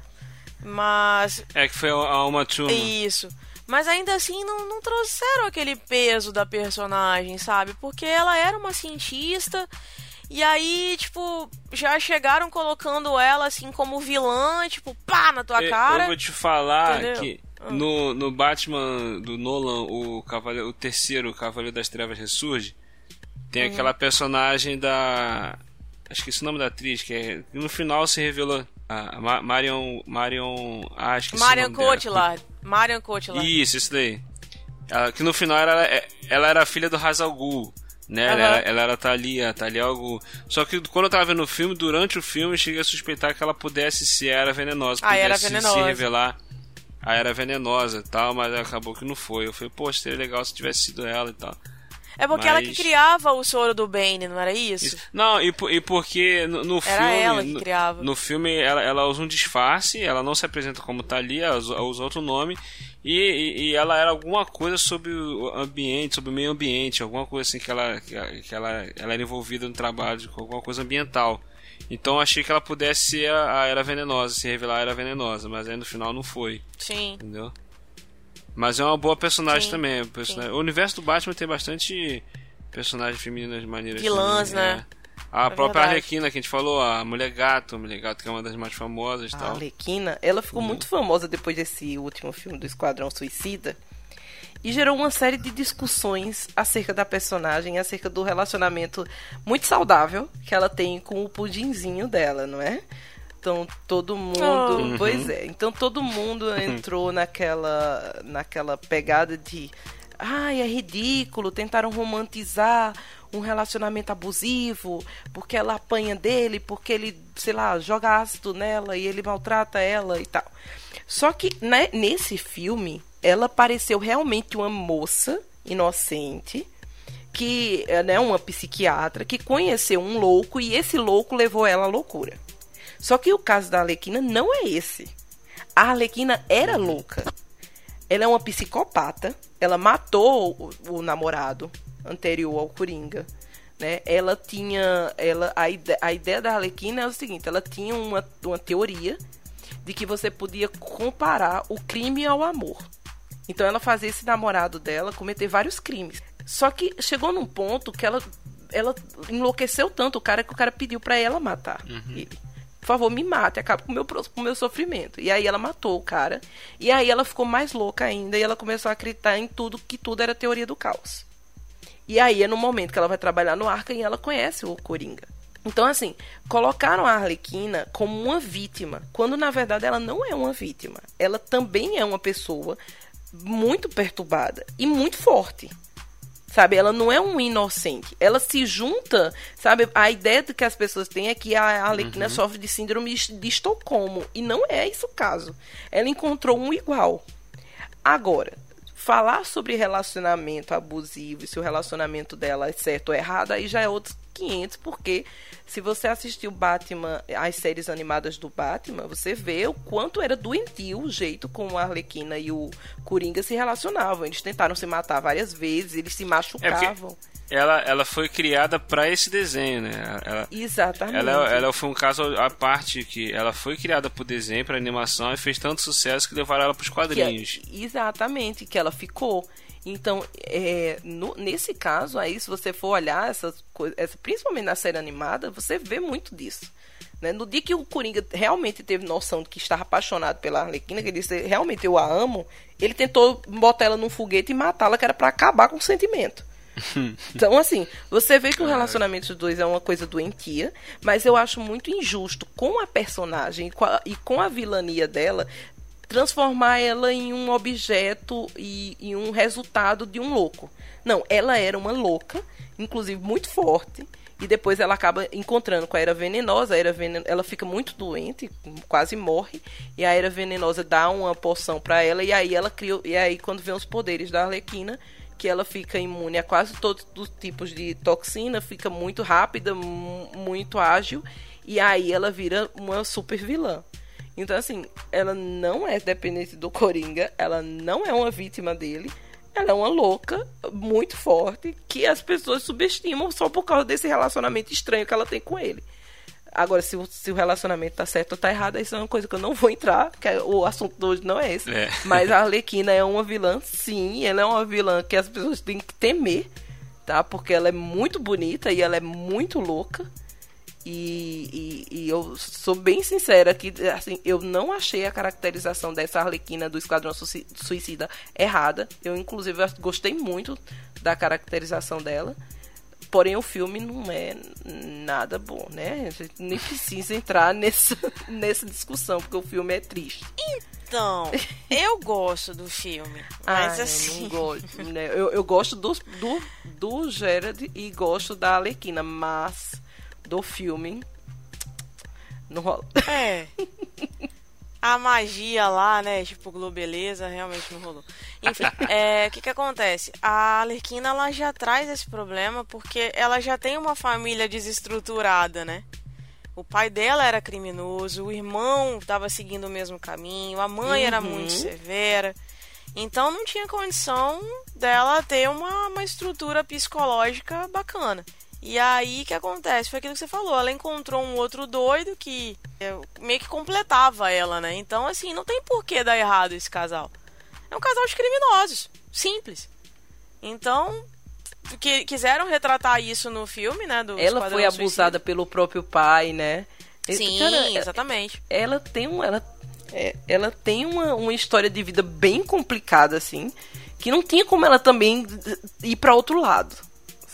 S2: Mas
S4: É que foi a Uma Thurman.
S2: isso. Mas ainda assim não, não trouxeram aquele peso da personagem, sabe? Porque ela era uma cientista e aí, tipo, já chegaram colocando ela assim como vilã, tipo, pá, na tua
S4: Eu-
S2: cara.
S4: Eu vou te falar
S2: Entendeu?
S4: que No, no Batman do Nolan, o, cavaleiro, o terceiro Cavaleiro das Trevas ressurge. Tem
S2: Uhum.
S4: aquela personagem da. Acho que esse é o nome da atriz, que é, no final se revelou. A Ma- Marion. Marion. Ah, acho que
S2: Marion Cotillard. Marion Cotillard.
S4: Isso, isso daí. Ela- que no final ela, ela era filha do Hazal Ghul, né? Ela,
S2: Aham.
S4: era, ela era Thalia, Thalia al Ghul. Só que quando eu tava vendo o filme, durante o filme, eu cheguei a suspeitar que ela pudesse ser a Era Venenosa.
S2: Ah, Era
S4: pudesse
S2: Venenosa.
S4: se revelar a Era Venenosa e tal, mas acabou que não foi. Eu falei, poxa, seria legal se tivesse sido ela e tal.
S2: É porque ela que
S4: Mas-
S2: criava o soro do Bane, não era isso?
S4: Isso. Não, e, e porque no, no
S2: Era
S4: filme.
S2: ela que
S4: no-
S2: criava.
S4: No filme ela, ela usa um disfarce, ela não se apresenta como Thalia, ela usa, ela usa outro nome. E, e, e ela era alguma coisa sobre o ambiente, sobre o meio ambiente, alguma coisa assim que ela, que, ela, ela era envolvida no trabalho com alguma coisa ambiental. Então achei que ela pudesse ser a, a Era Venenosa, se revelar a Era Venenosa, mas aí no final não foi,
S2: Sim.
S4: entendeu? Mas é uma boa personagem
S2: Sim,
S4: também. o personagem- O universo do Batman tem bastante personagens femininas de maneira
S2: Vilãs, né?
S4: A
S2: É
S4: própria
S2: verdade.
S4: Arlequina que a gente falou, a Mulher Gato, a Mulher Gato que é uma das mais famosas e
S3: A
S4: tal.
S3: Arlequina, ela ficou muito famosa depois desse último filme do Esquadrão Suicida. E gerou uma série de discussões acerca da personagem, acerca do relacionamento muito saudável que ela tem com o pudinzinho dela, não é? Então todo mundo.
S2: Oh.
S3: Pois é. Então todo mundo entrou naquela, naquela pegada de. Ai, é ridículo, tentaram romantizar um relacionamento abusivo, porque ela apanha dele, porque ele, sei lá, joga ácido nela e ele maltrata ela e tal. Só que né, nesse filme, ela pareceu realmente uma moça inocente, que é né, uma psiquiatra, que conheceu um louco e esse louco levou ela à loucura. Só que o caso da Arlequina não é esse. A Arlequina era louca. Ela é uma psicopata. Ela matou o, o namorado anterior ao Coringa. Né? Ela tinha. Ela, a, ide, a ideia da Arlequina é o seguinte: ela tinha uma, uma teoria de que você podia comparar o crime ao amor. Então ela fazia esse namorado dela cometer vários crimes. Só que chegou num ponto que ela, ela enlouqueceu tanto o cara que o cara pediu para ela matar ele. Por favor, me mate, acaba com o meu, com o meu sofrimento. E aí ela matou o cara. E aí ela ficou mais louca ainda e ela começou a acreditar em tudo, que tudo era teoria do caos. E aí é no momento que ela vai trabalhar no Arca e ela conhece o Coringa. Então, assim, colocaram a Arlequina como uma vítima, quando na verdade ela não é uma vítima. Ela também é uma pessoa muito perturbada e muito forte. Sabe, ela não é um inocente. Ela se junta, sabe? A ideia de que as pessoas têm é que a Arlequina sofre de síndrome de Estocolmo. E não é isso o caso. Ela encontrou um igual. Agora, falar sobre relacionamento abusivo e se o relacionamento dela é certo ou errado, aí já é outros 500, porque se você assistiu Batman, as séries animadas do Batman, você vê o quanto era doentio o jeito como a Arlequina e o Coringa se relacionavam. Eles tentaram se matar várias vezes, eles se machucavam.
S4: Ela, ela foi criada pra esse desenho, né? Ela,
S3: Exatamente.
S4: ela, ela foi um caso à parte que ela foi criada pro desenho, pra animação e fez tanto sucesso que levaram ela pros
S3: Que-
S4: quadrinhos.
S3: exatamente, que ela ficou. Então, é, no- nesse caso aí, se você for olhar essas coisas, essa- principalmente na série animada, você vê muito disso. né? No dia que o Coringa realmente teve noção de que estava apaixonado pela Arlequina, que ele disse, realmente eu a amo, ele tentou botar ela num foguete e matá-la, que era pra acabar com o sentimento. Então, assim, você vê que o relacionamento dos dois é uma coisa doentia, mas eu acho muito injusto com a personagem e com a vilania dela transformar ela em um objeto e em um resultado de um louco. Não, ela era uma louca, inclusive muito forte, e depois ela acaba encontrando com a Era Venenosa, a Era Venen... ela fica muito doente, quase morre, e a Era Venenosa dá uma poção para ela, e aí ela cria, e aí quando vem os poderes da Arlequina, que ela fica imune a quase todos os tipos de toxina, fica muito rápida, mu- muito ágil, e aí ela vira uma super vilã. Então, assim, ela não é dependente do Coringa, ela não é uma vítima dele, ela é uma louca muito forte que as pessoas subestimam só por causa desse relacionamento estranho que ela tem com ele. Agora, se o, se o relacionamento tá certo ou tá errado, isso é uma coisa que eu não vou entrar, porque o assunto de hoje não é esse.
S4: É.
S3: Mas a Arlequina é uma vilã, sim, ela é uma vilã que as pessoas têm que temer, tá? Porque ela é muito bonita e ela é muito louca. E, e, e, eu sou bem sincera que assim, eu não achei a caracterização dessa Arlequina do Esquadrão Suicida errada. Eu, inclusive, gostei muito da caracterização dela. Porém, o filme não é nada bom, né? A gente nem precisa entrar nessa, nessa discussão, porque o filme é triste.
S2: Então, eu gosto do filme, mas assim...
S3: Eu, não gosto, né? eu, eu gosto do, do, do Gerard e gosto da Arlequina, mas do filme. Não rola.
S2: É. A magia lá, né? Tipo, Globeleza, realmente não rolou. Enfim, é, o que que acontece? A Alerquina, ela já traz esse problema porque ela já tem uma família desestruturada, né? O pai dela era criminoso, o irmão estava seguindo o mesmo caminho, a mãe uhum. era muito severa. Então não tinha condição dela ter uma, uma estrutura psicológica bacana. E aí o que acontece? Foi aquilo que você falou, ela encontrou um outro doido que é, meio que completava ela, né? Então, assim, não tem por que dar errado esse casal. É um casal de criminosos. Simples. Então, que, quiseram retratar isso no filme, né? Do
S3: ela foi abusada pelo próprio pai, né?
S2: Sim, Cara, exatamente.
S3: Ela tem um. Ela, é, ela tem uma, uma história de vida bem complicada, assim. Que não tinha como ela também ir para outro lado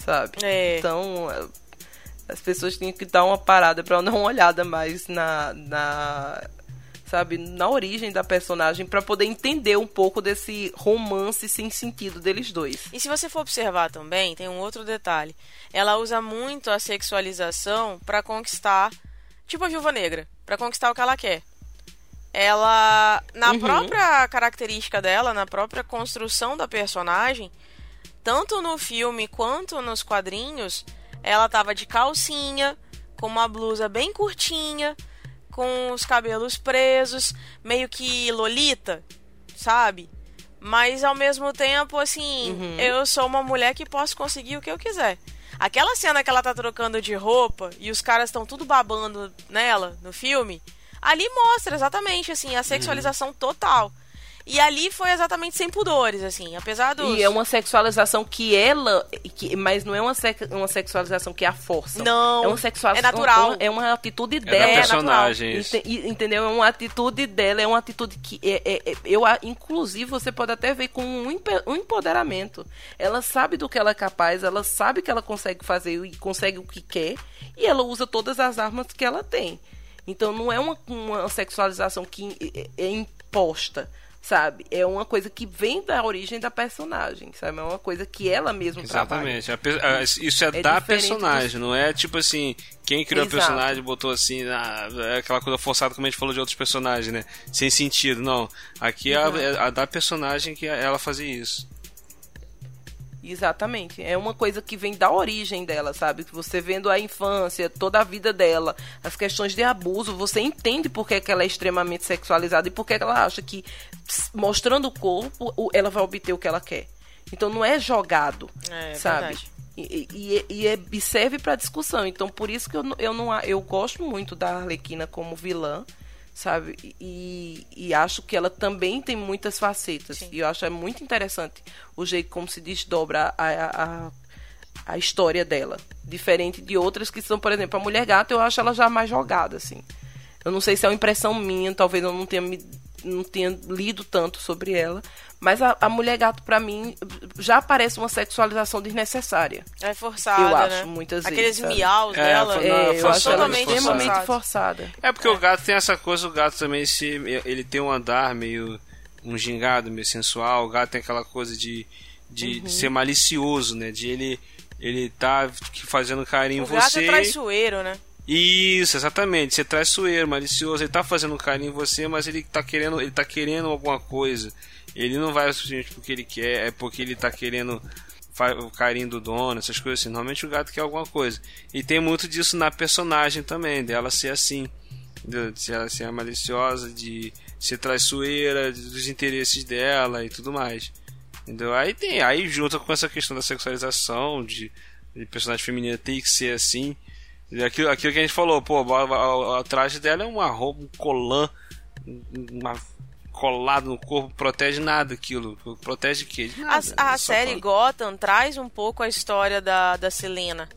S3: sabe?
S2: É.
S3: Então, as pessoas tinham que dar uma parada para dar uma olhada mais na, na sabe, na origem da personagem para poder entender um pouco desse romance sem sentido deles dois.
S2: E se você for observar também, tem um outro detalhe. Ela usa muito a sexualização para conquistar, tipo a Viúva Negra, para conquistar o que ela quer. Ela, na uhum. própria característica dela, na própria construção da personagem, tanto no filme quanto nos quadrinhos, ela tava de calcinha, com uma blusa bem curtinha, com os cabelos presos, meio que lolita, sabe? Mas ao mesmo tempo, assim, uhum. eu sou uma mulher que posso conseguir o que eu quiser. Aquela cena que ela tá trocando de roupa e os caras estão tudo babando nela no filme, ali mostra exatamente assim a sexualização uhum. total. E ali foi exatamente sem pudores, assim, apesar do.
S3: E é uma sexualização que ela. Que, mas não é uma, uma sexualização que a força.
S2: Não.
S3: É uma sexualização.
S2: É natural.
S3: É uma atitude
S4: é
S3: dela.
S4: É personagem.
S3: Ent, entendeu? É uma atitude dela, é uma atitude que. É, é, é, eu, inclusive, você pode até ver com um, um empoderamento. Ela sabe do que ela é capaz, ela sabe que ela consegue fazer e consegue o que quer. E ela usa todas as armas que ela tem. Então não é uma, uma sexualização que é, é imposta sabe? É uma coisa que vem da origem da personagem, sabe? É uma coisa que ela mesma
S4: Exatamente. trabalha. Isso é, é da personagem, não é tipo assim, quem criou Exato. a personagem botou assim, ah, é aquela coisa forçada como a gente falou de outros personagens, né? Sem sentido, não. Aqui é a, é a da personagem que ela fazia isso.
S3: Exatamente. É uma coisa que vem da origem dela, sabe? Você vendo a infância, toda a vida dela, as questões de abuso, você entende por que, que ela é extremamente sexualizada e por que ela acha que mostrando o corpo, ela vai obter o que ela quer. Então não é jogado, é, sabe? E, e, e, é, e, serve para discussão. Então por isso que eu, eu não eu gosto muito da Arlequina como vilã sabe? E, e acho que ela também tem muitas facetas. Sim. E eu acho é muito interessante o jeito como se desdobra a, a, a história dela. Diferente de outras que são, por exemplo, a Mulher Gata, eu acho ela já mais jogada, assim. Eu não sei se é uma impressão minha, talvez eu não tenha me não tenha lido tanto sobre ela, mas a, a mulher gato para mim já parece uma sexualização desnecessária.
S2: É forçada,
S3: Eu acho
S2: né?
S3: muitas
S2: Aqueles
S3: vezes.
S2: miaus é, dela,
S3: é, eu acho totalmente extremamente forçada.
S4: É porque é. o gato tem essa coisa, o gato também se ele tem um andar meio um gingado, meio sensual. O gato tem aquela coisa de de, uhum. de ser malicioso, né? De ele ele tá fazendo carinho em você. O gato é
S2: traiçoeiro, né?
S4: Isso, exatamente. Você traiçoeiro, malicioso. Ele tá fazendo carinho em você, mas ele tá querendo, ele tá querendo alguma coisa. Ele não vai simplesmente porque ele quer, é porque ele tá querendo o carinho do dono, essas coisas assim. Normalmente o gato quer alguma coisa. E tem muito disso na personagem também, dela ser assim. De ela ser maliciosa, de ser traiçoeira, dos interesses dela e tudo mais. Entendeu? Aí tem, aí junta com essa questão da sexualização, de, de personagem feminina ter que ser assim. Aquilo, aquilo que a gente falou, pô, a, a, a traje dela é uma roupa, um colã, uma colado no corpo, protege nada aquilo. Protege o quê?
S2: Nada, a, a série Gotham traz um pouco a história da, da Selena.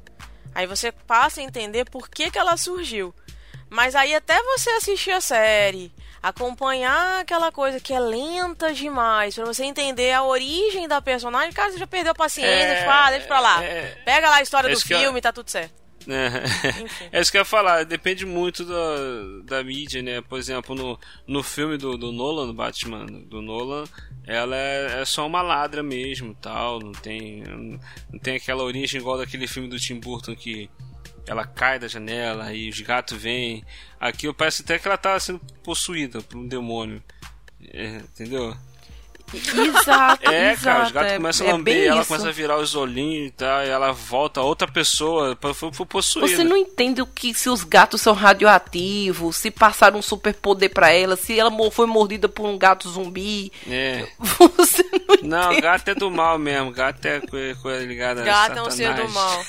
S2: Aí você passa a entender por que, que ela surgiu. Mas aí até você assistir a série, acompanhar aquela coisa que é lenta demais, para você entender a origem da personagem, cara, você já perdeu a paciência, é, fala, deixa pra lá. É, Pega lá a história do filme, eu... tá tudo certo.
S4: É, é isso que eu ia falar, depende muito da, da mídia, né? Por exemplo, no, no filme do, do Nolan, do Batman, do Nolan, ela é, é, só uma ladra mesmo, tal, não tem, não tem aquela origem igual daquele filme do Tim Burton que ela cai da janela e os gatos vêm. Aqui parece até que ela tá sendo possuída por um demônio. É, entendeu?
S3: Exato,
S4: é,
S3: exato,
S4: cara, os gatos é, começam a lamber, é ela isso. começa a virar os olhinhos e tal, e ela volta outra pessoa, foi, foi possuída.
S3: Você não entende o que se os gatos são radioativos, se passaram um superpoder para ela, se ela foi mordida por um gato zumbi.
S4: É.
S3: Você não
S4: Não, gato é do mal mesmo, gato é coisa ligada
S2: gato a Gato é um ser do mal.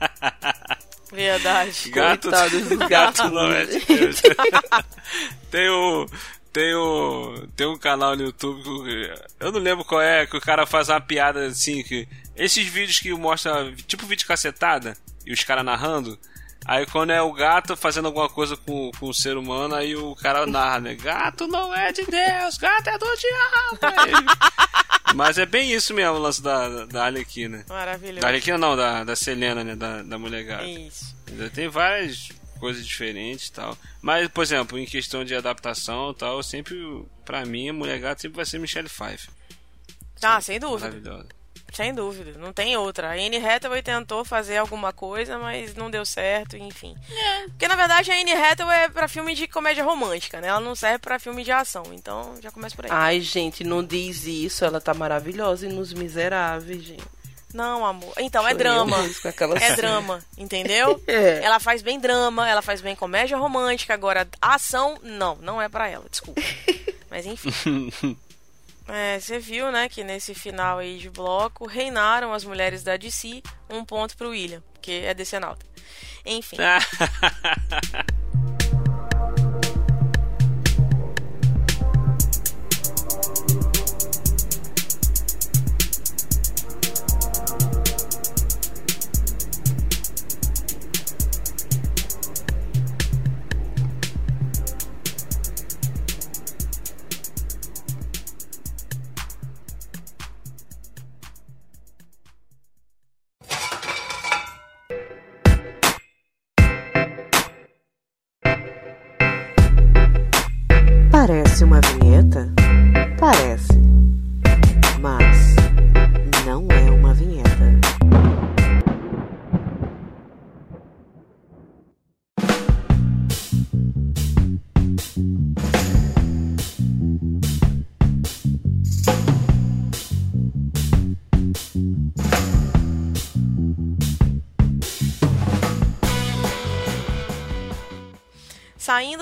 S2: Verdade.
S4: Gato, gato não é de Deus. Tem o tem, o, tem um canal no YouTube que eu não lembro qual é, que o cara faz uma piada assim, que esses vídeos que mostra tipo vídeo cacetada e os caras narrando, aí quando é o gato fazendo alguma coisa com, com o ser humano, aí o cara narra, né? Gato não é de Deus, gato é do diabo. Mas é bem isso mesmo o lance da, da Arlequina.
S2: Maravilhoso.
S4: Da Arlequina não, da, da Selena, né? Da, da mulher gata.
S2: Isso.
S4: Tem várias coisas diferentes e tal. Mas, por exemplo, em questão de adaptação e tal, sempre, pra mim, a Mulher Gata sempre vai ser Michelle Pfeiffer.
S2: Ah, sem dúvida. Maravilhosa. Sem dúvida, não tem outra. A Anne Hathaway tentou fazer alguma coisa, mas não deu certo, enfim. É. Porque na verdade a Anne Hathaway é pra filme de comédia romântica, né? Ela não serve pra filme de ação, então já começa por aí.
S3: Ai, gente, não diz isso, ela tá maravilhosa e nos miseráveis, gente.
S2: Não, amor. Então, é drama. É drama, entendeu?
S3: É.
S2: Ela faz bem drama, ela faz bem comédia romântica. Agora, ação, não, não é para ela, desculpa. Mas enfim. É, você viu, né, que nesse final aí de bloco reinaram as mulheres da DC, um ponto pro William, que é DC Nauta. Enfim.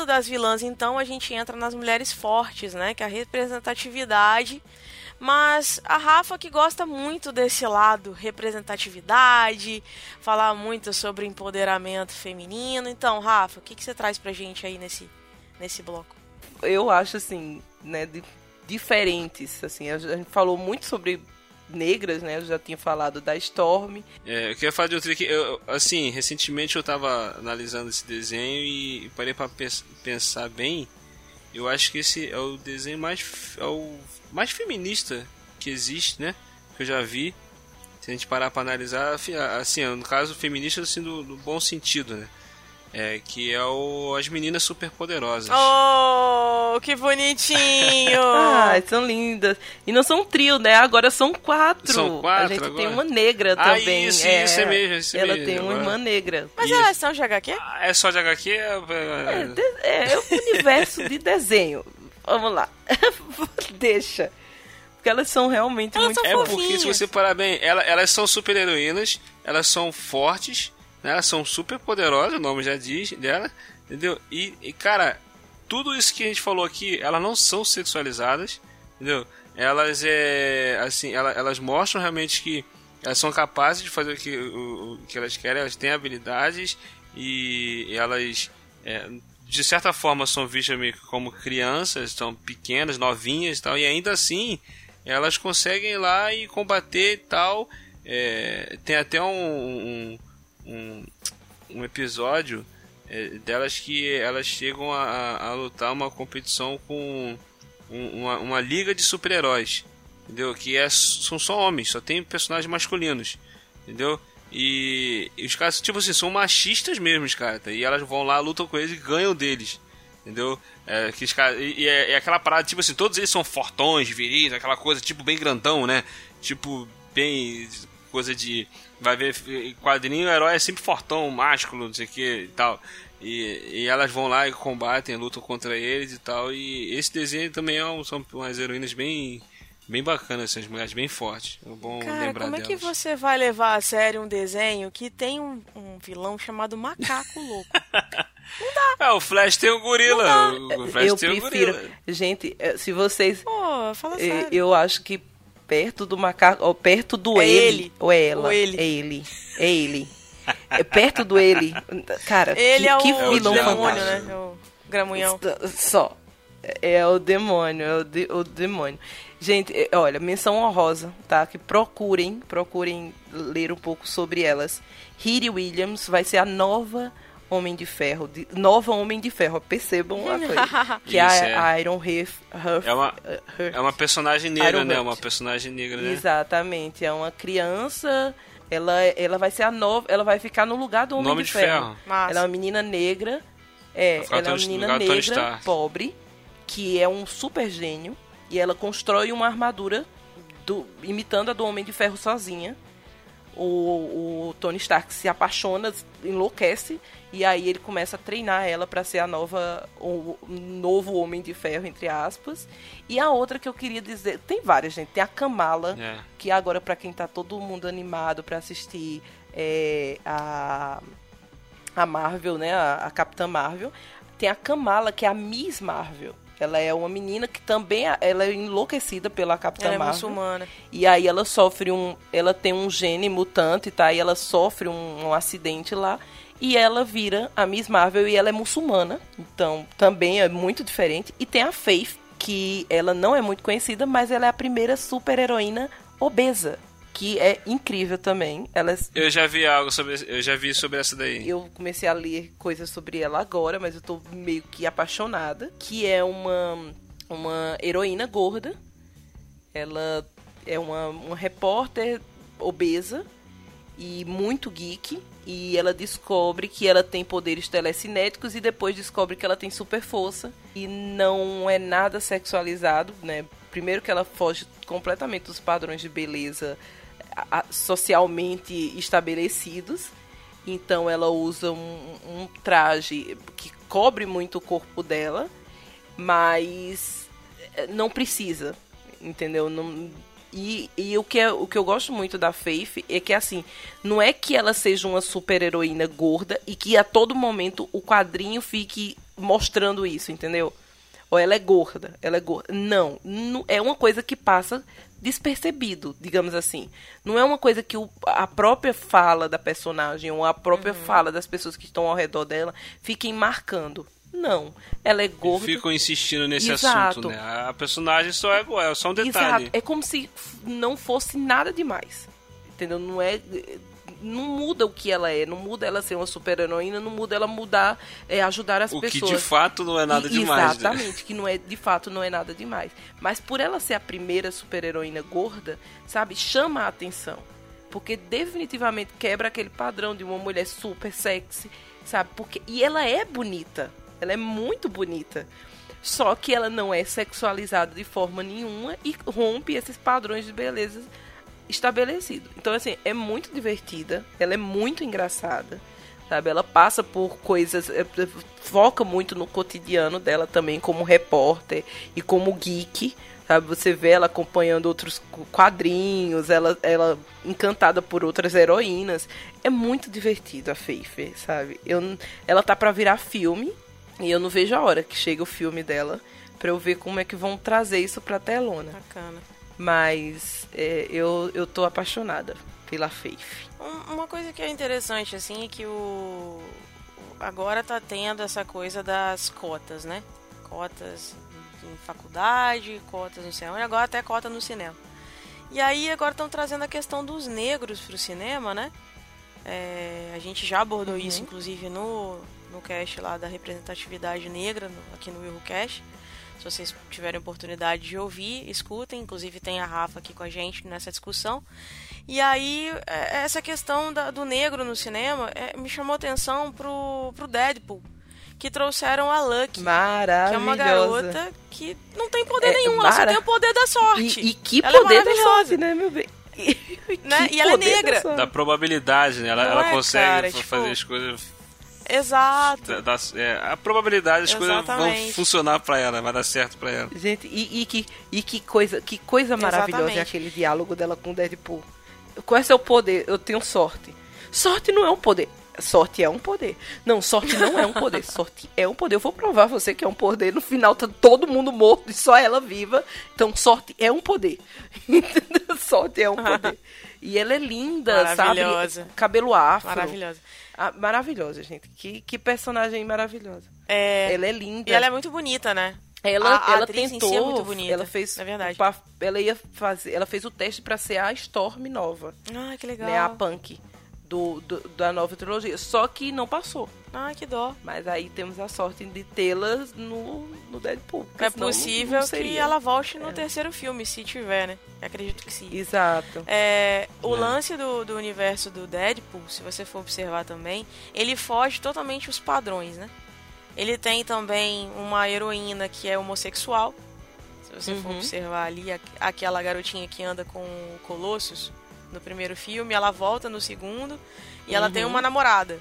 S2: Das vilãs, então, a gente entra nas mulheres fortes, né? Que é a representatividade. Mas a Rafa que gosta muito desse lado, representatividade, falar muito sobre empoderamento feminino. Então, Rafa, o que, que você traz pra gente aí nesse, nesse bloco?
S3: Eu acho assim, né, diferentes, assim, a gente falou muito sobre negras, né? Eu já tinha falado da Storm.
S4: É, eu queria falar de um trick. Eu, assim, recentemente eu estava analisando esse desenho e parei para pensar bem. Eu acho que esse é o desenho mais, é o mais feminista que existe, né? Que eu já vi. Se a gente parar para analisar, assim, no caso feminista assim, do, do bom sentido, né? É, que é o As Meninas Superpoderosas.
S2: Oh, que bonitinho!
S3: ah, são lindas. E não são um trio, né? Agora são quatro.
S4: São quatro
S3: A gente
S4: agora?
S3: tem uma negra
S4: ah,
S3: também.
S4: Isso,
S3: é,
S4: isso é mesmo, isso é
S3: Ela
S4: mesmo,
S3: tem uma
S4: agora.
S3: irmã negra.
S2: Mas
S4: Isso.
S2: elas são de HQ?
S4: Ah, É só de HQ? É,
S3: É, é, é um universo de desenho. Vamos lá. Deixa. Porque elas são realmente
S2: Elas
S3: muito
S2: são
S4: É
S3: fofas.
S4: porque se você parar bem, ela- elas são super heroínas, elas são fortes, né? elas são super poderosas, o nome já diz dela, entendeu? E, e, cara, tudo isso que a gente falou aqui, elas não são sexualizadas, entendeu? Elas é assim, ela- elas mostram realmente que elas são capazes de fazer o que, o, o que elas querem, elas têm habilidades e elas é, de certa forma são vistas meio como crianças, são pequenas, novinhas e tal, e ainda assim elas conseguem ir lá e combater e tal. É, tem até um, um, um, um episódio é, delas que elas chegam a, a, lutar uma competição com um, uma, uma liga de super-heróis, entendeu? Que é, são só homens, só tem personagens masculinos, entendeu? E, e, os caras, tipo assim, são machistas mesmo, cara. Tá? E elas vão lá, lutam com eles e ganham deles. Entendeu? É, que os caras, e, e é, é, aquela parada, tipo assim, todos eles são fortões, viris, aquela coisa, tipo, bem grandão, né? Tipo, bem. Coisa de. Vai ver, quadrinho, o herói é sempre fortão, másculo, não sei o que e tal. E, e, elas vão lá e combatem, lutam contra eles e tal. E esse desenho também é um, são umas heroínas bem bem bacanas, essas mulheres bem fortes. É bom
S2: Cara,
S4: lembrar
S2: como
S4: delas.
S2: é que você vai levar a sério um desenho que tem um, um vilão chamado Macaco Louco? Não dá.
S4: É, o Flash tem o gorila. O Flash
S3: eu
S4: tem o
S3: prefiro.
S4: gorila.
S3: Gente, eh, se vocês.
S2: Pô, fala
S3: eh,
S2: sério.
S3: Eu acho que perto do macaco. Ou perto do
S2: É
S3: ele.
S2: ele.
S3: Ou é ela.
S2: Ou ele.
S3: É ele. É ele. É perto do ele. Cara,
S2: Ele
S3: que,
S2: é o,
S3: que
S2: o
S3: vilão
S2: demônio,
S3: fantástico.
S2: né? É o gramunhão.
S3: Só. É o demônio, é o, de- o demônio. Gente, é, olha, menção honrosa, tá? Que procurem, procurem ler um pouco sobre elas. Riri Williams vai ser a nova Homem de Ferro, de- nova Homem de Ferro, percebam a coisa. Que
S4: Isso,
S3: é
S4: é.
S3: a Iron Hearth.
S4: É uma, é uma personagem negra,
S3: Iron
S4: né?
S3: Heart.
S4: Uma personagem negra, né?
S3: Exatamente, é uma criança. Ela, ela vai ser a nova, ela vai ficar no lugar do Homem
S4: Nome
S3: de,
S4: de
S3: Ferro.
S4: Ferro.
S3: Ela é uma menina negra. É, ela é uma menina negra, pobre, que é um super gênio. E ela constrói uma armadura do- imitando a do Homem de Ferro sozinha. O, o Tony Stark se apaixona, enlouquece, e aí ele começa a treinar ela para ser a nova, o novo Homem de Ferro, entre aspas. E a outra que eu queria dizer, tem várias, gente. Tem a Kamala,
S4: É.
S3: que agora para quem tá todo mundo animado para assistir é, a a Marvel, né, a, a Capitã Marvel, tem a Kamala, que é a Miss Marvel. Ela é uma menina que também é- ela é enlouquecida pela Capitã
S2: Ela é
S3: Marvel.
S2: muçulmana.
S3: E aí ela sofre um, ela tem um gene mutante, tá? E ela sofre um, um acidente lá e ela vira a Miss Marvel e ela é muçulmana. Então, também é muito diferente. E tem a Faith, que ela não é muito conhecida, mas ela é a primeira super-heroína obesa, que é incrível também. Ela é
S4: Eu já vi algo sobre. Eu já vi sobre essa daí.
S3: eu comecei a ler coisas sobre ela agora, mas eu tô meio que apaixonada. Que é uma, uma heroína gorda. Ela é uma, uma repórter obesa e muito geek. E ela descobre que ela tem poderes telecinéticos e depois descobre que ela tem super força. E não é nada sexualizado, né? Primeiro que ela foge completamente dos padrões de beleza socialmente estabelecidos. Então ela usa um, um traje que cobre muito o corpo dela, mas eh, não precisa, entendeu? Não, e, e o, que é, o que eu gosto muito da Faith é que, assim, não é que ela seja uma super heroína gorda e que a todo momento o quadrinho fique mostrando isso, entendeu? Ou ela é gorda, ela é gorda. Não, não é uma coisa que passa despercebido, digamos assim. Não é uma coisa que o- a própria fala da personagem ou a própria fala das pessoas que estão ao redor dela fiquem marcando. Não, ela é gorda.
S4: Ficam insistindo nesse
S3: Exato.
S4: assunto, né? A personagem só é, é só um detalhe.
S3: Exato. É como se não fosse nada demais. Entendeu? Não é. Não muda o que ela é, não muda ela ser uma super heroína, não muda ela mudar, é, ajudar as
S4: O que
S3: pessoas.
S4: de fato não é nada
S3: E-
S4: demais. né?
S3: Exatamente, que não é, de fato não é nada demais. Mas por ela ser a primeira super-heroína gorda, sabe, chama a atenção. Porque definitivamente quebra aquele padrão de uma mulher super sexy, sabe? Porque e ela é bonita. Ela é muito bonita. Só que ela não é sexualizada de forma nenhuma e rompe esses padrões de beleza estabelecidos. Então, assim, é muito divertida, ela é muito engraçada, sabe? Ela passa por coisas, é, é, foca muito no cotidiano dela também como repórter e como geek, sabe? Você vê ela acompanhando outros qu- quadrinhos, ela, ela encantada por outras heroínas. É muito divertido a Faith, sabe? Eu, ela tá pra virar filme e eu não vejo a hora que chega o filme dela pra eu ver como é que vão trazer isso pra telona.
S2: Bacana.
S3: Mas é, eu, eu tô apaixonada pela Faith.
S2: Um- Uma coisa que é interessante, assim, é que o. Agora tá tendo essa coisa das cotas, né? Cotas em faculdade, cotas no cinema, e agora até cota no cinema. E aí agora estão trazendo a questão dos negros pro cinema, né? É, a gente já abordou isso, inclusive, no, no cast lá da representatividade negra, no, aqui no WilhoCast. Se vocês tiverem oportunidade de ouvir, escutem. Inclusive tem a Rafa aqui com a gente nessa discussão. E aí, é, essa questão da- do negro no cinema é, me chamou atenção pro, pro Deadpool. Que trouxeram a Lucky,
S3: Maravilhosa.
S2: que é uma garota que não tem poder
S3: É,
S2: nenhum, ela só
S3: mara-
S2: tem o poder da sorte.
S3: E, e que
S2: Ela é
S3: poder da
S2: maravilhosa.
S3: sorte, né, meu bem? E,
S2: Né? E ela é
S3: da
S2: negra.
S4: Da probabilidade, né? Ela,
S2: Não
S4: ela
S2: é,
S4: consegue
S2: cara, tipo-
S4: fazer as coisas.
S2: Exato.
S4: da- da- é, a probabilidade as coisas vão
S2: Exatamente.
S4: funcionar pra ela, vai dar certo pra ela.
S3: Gente, e, e que, e que coisa, que coisa maravilhosa é
S2: Exatamente.
S3: aquele diálogo dela com o Deadpool. Qual é seu poder? Eu tenho sorte. Sorte não é um poder. Sorte é um poder. Não, sorte não é um poder. Sorte é um poder. Eu vou provar a você que é um poder. No final tá todo mundo morto e só ela viva. Então, sorte é um poder. Entendeu? sorte é um poder. E ela é linda, sabe?
S2: Maravilhosa.
S3: Cabelo afro.
S2: Maravilhosa.
S3: Ah, maravilhosa, gente. Que, que personagem maravilhosa.
S2: É,
S3: Ela é linda.
S2: E ela é muito bonita, né?
S3: Ela,
S2: A- a
S3: ela
S2: atriz em si
S3: tentou,
S2: é muito bonita,
S3: ela fez,
S2: na verdade.
S3: o pa- ela ia fazer, ela fez o teste pra ser a Storm nova,
S2: Ai, que legal.
S3: né, a Punk do, do- da nova trilogia. Só que não passou.
S2: Ai, que dó.
S3: Mas aí temos a sorte de tê-las no, no Deadpool.
S2: É
S3: senão não-
S2: possível
S3: não
S2: que
S3: seria.
S2: ela volte no
S3: É.
S2: terceiro filme, se tiver, né? Acredito que sim.
S3: Exato.
S2: É, o
S4: É.
S2: lance do, do universo do Deadpool, se você for observar também, ele foge totalmente os padrões, né? Ele tem também uma heroína que é homossexual. Se você for
S3: Uhum.
S2: observar ali, aquela garotinha que anda com o Colossus no primeiro filme, ela volta no segundo e ela tem
S3: Uhum.
S2: uma namorada.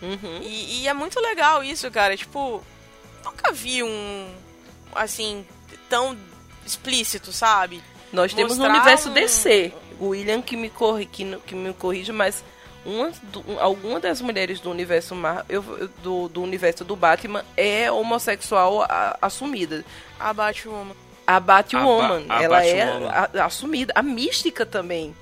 S3: Uhum.
S2: E, e é muito legal isso, cara. Tipo, nunca vi um. Assim, tão explícito, sabe?
S3: Nós temos no
S2: mostrar
S3: universo
S2: um-
S3: DC. O William que me, corri, que, que me corrige, mas uma, do- um- alguma das mulheres do universo Mar, eu, eu- do, do universo do Batman é homossexual a- assumida.
S2: A Batwoman.
S3: A Batwoman,
S4: A Ba- a
S3: ela
S4: Batwoman.
S3: é a- assumida. A Mística também.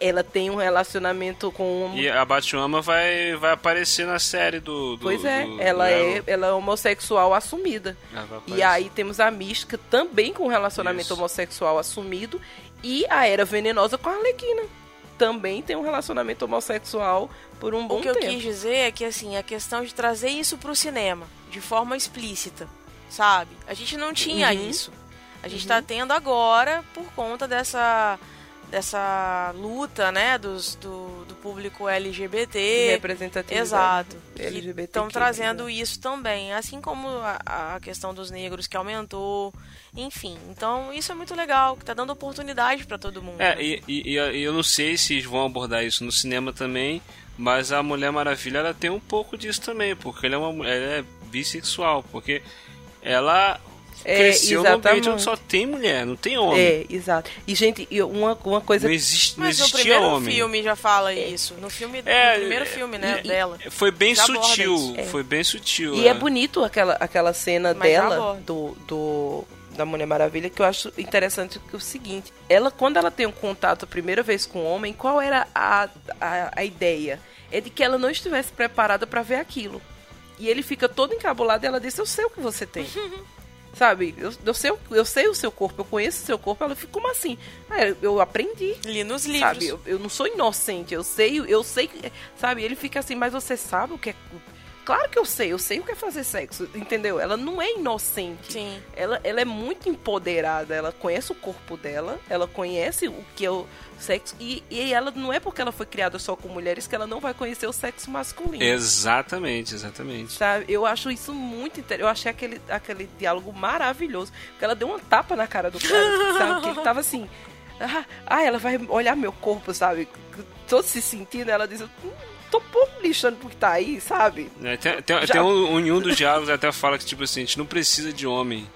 S3: Ela tem um relacionamento com um
S4: E a Batwoman vai, vai aparecer na série do. do
S3: Pois é,
S4: do-
S3: ela
S4: do
S3: é, ela é homossexual assumida.
S4: Vai
S3: E aí temos a Mística também com um relacionamento
S4: Isso.
S3: homossexual assumido. E a Era Venenosa com a Arlequina. Também tem um relacionamento homossexual por um bom
S2: O que eu
S3: tempo.
S2: quis dizer é que, assim, a questão de trazer isso pro cinema, de forma explícita, sabe? A gente não tinha
S3: Uhum.
S2: isso. A gente tá tendo agora por conta dessa dessa luta, né, dos, do, do público LGBT.
S3: Representatividade
S2: Exato.
S3: LGBTQ+,
S2: Estão trazendo
S3: né?
S2: isso também, assim como a, a questão dos negros que aumentou, enfim. Então isso é muito legal, que tá dando oportunidade para todo mundo.
S4: É, e, e- e eu não sei se eles vão abordar isso no cinema também, mas a Mulher Maravilha ela tem um pouco disso também, porque ela é uma mulher ela é bissexual, porque ela
S3: É,
S4: cresceu num ambiente
S3: exatamente.
S4: onde só tem mulher, não tem homem.
S3: É, exato. E, gente, uma, uma coisa
S4: Não, existe, não
S2: Mas no
S4: existia
S2: primeiro
S4: homem.
S2: filme já fala isso. No filme,
S4: É,
S2: no primeiro
S4: é,
S2: filme, né,
S3: e-
S2: dela.
S4: Foi bem sutil.
S3: É.
S4: foi bem sutil.
S3: E é
S4: é.
S3: bonito aquela, aquela cena
S2: Mas
S3: dela, do, do, da Mulher Maravilha, que eu acho interessante que é o seguinte. Ela, quando ela tem um contato a primeira vez com o homem, qual era a, a, a ideia? É de que ela não estivesse preparada para ver aquilo. E ele fica todo encabulado e ela diz, eu sei o que você tem. Sabe? Eu, eu, sei, o- eu sei o seu corpo, eu conheço o seu corpo. Ela fica, como assim? Ah, eu, eu aprendi.
S2: Li nos livros.
S3: Sabe, eu, eu não sou inocente, eu sei, eu sei, sabe, ele fica assim, mas você sabe o que é. Claro que eu sei, eu sei o que é fazer sexo, entendeu? Ela não é inocente.
S2: Sim.
S3: Ela, ela é muito empoderada, ela conhece o corpo dela, ela conhece o que é o sexo, e, e ela não é porque ela foi criada só com mulheres que ela não vai conhecer o sexo masculino.
S4: Exatamente, exatamente.
S3: Sabe? Eu acho isso muito interessante. Eu achei aquele, aquele diálogo maravilhoso. Porque ela deu uma tapa na cara do cara, sabe? Que ele tava assim. Ah, ah, ela vai olhar meu corpo, sabe? Todo se sentindo. Ela diz: "Hum, tô pouco lixando porque tá aí, sabe?
S4: É, Tem, tem,
S3: Já-
S4: tem um, em um dos diálogos até fala que, tipo assim, a gente não precisa de homem.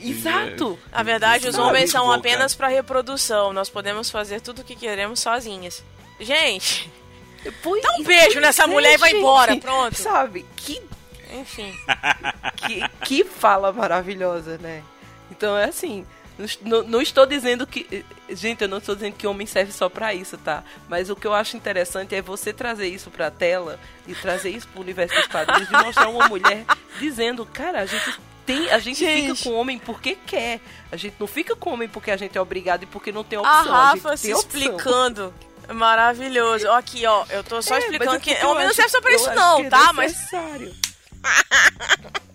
S3: Exato.
S2: Na verdade, os
S3: Sabe,
S2: homens são
S4: bom,
S2: apenas para reprodução. Nós podemos fazer tudo o que queremos sozinhas. Gente,
S3: Pois-
S2: Dá um beijo nessa mulher e vai
S3: gente,
S2: embora, pronto.
S3: Sabe? Que,
S2: enfim.
S3: que, que fala maravilhosa, né? Então é assim. não- Não, estou dizendo que. Gente, eu não estou dizendo que homem serve só pra isso, tá? Mas o que eu acho interessante é você trazer isso pra tela e trazer isso pro universo dos quadrinhos de mostrar uma mulher dizendo, cara, a gente tem. A gente,
S2: Gente.
S3: fica com homem porque quer. A gente não fica com homem porque a gente é obrigado e porque não tem
S2: A
S3: opção.
S2: Rafa
S3: gente
S2: se explicando Maravilhoso. Aqui, ó, eu tô só
S3: É,
S2: explicando que
S3: porque
S2: homem não serve só pra isso não,
S3: que é
S2: tá? Mas.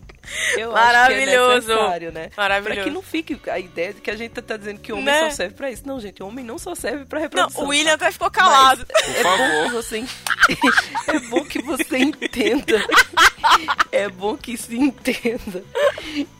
S3: Eu
S2: Maravilhoso.
S3: acho que é necessário, né?
S2: Maravilhoso.
S3: Pra que não fique a ideia de que a gente tá dizendo que homem
S2: Né?
S3: só serve pra isso. Não, gente, homem não só serve pra
S2: não,
S3: reprodução.
S2: o William
S3: tá?
S2: até ficou calado.
S3: É bom que você é bom que você entenda. É bom que se entenda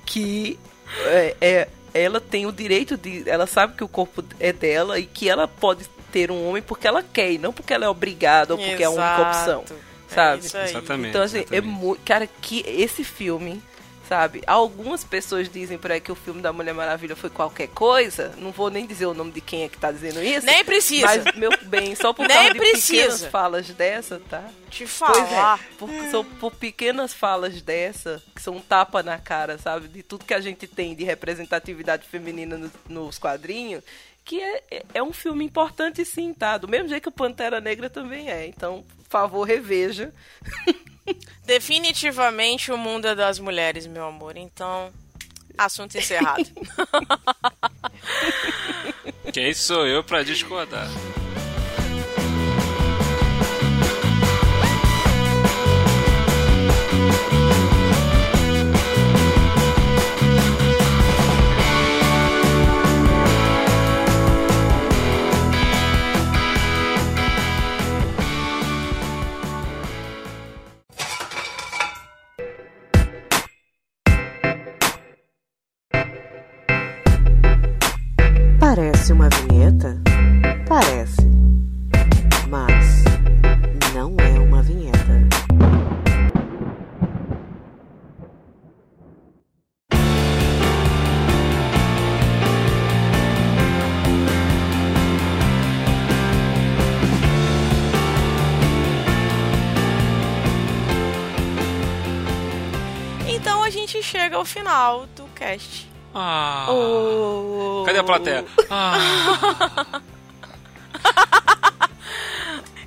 S3: que é, é- ela tem o direito de. Ela sabe que o corpo é dela e que ela pode ter um homem porque ela quer e não porque ela é obrigada ou porque é a única opção.
S2: Exato.
S3: sabe?
S2: É isso aí.
S4: Exatamente.
S3: Então, assim, é
S4: exatamente.
S3: muito. Cara, que esse filme, sabe? Algumas pessoas dizem por aí que o filme da Mulher Maravilha foi qualquer coisa. Não vou nem dizer o nome de quem é que tá dizendo isso.
S2: Nem precisa.
S3: Mas, meu bem, só por
S2: Nem
S3: causa de
S2: precisa.
S3: pequenas falas dessa, tá?
S2: Te
S3: Pois
S2: falar.
S3: é, por, são por pequenas falas dessa, que são um tapa na cara, sabe? De tudo que a gente tem de representatividade feminina no- nos quadrinhos, que é, é- é um filme importante sim, tá? Do mesmo jeito que o Pantera Negra também é. Então, por favor, reveja.
S2: Definitivamente o mundo é das mulheres, meu amor. Então, assunto encerrado.
S4: Quem sou eu pra discordar?
S5: Parece uma vinheta? Parece. Mas não é uma vinheta.
S2: Então a gente chega ao final do cast.
S4: Ah,
S3: Oh.
S4: Cadê a plateia? Ah,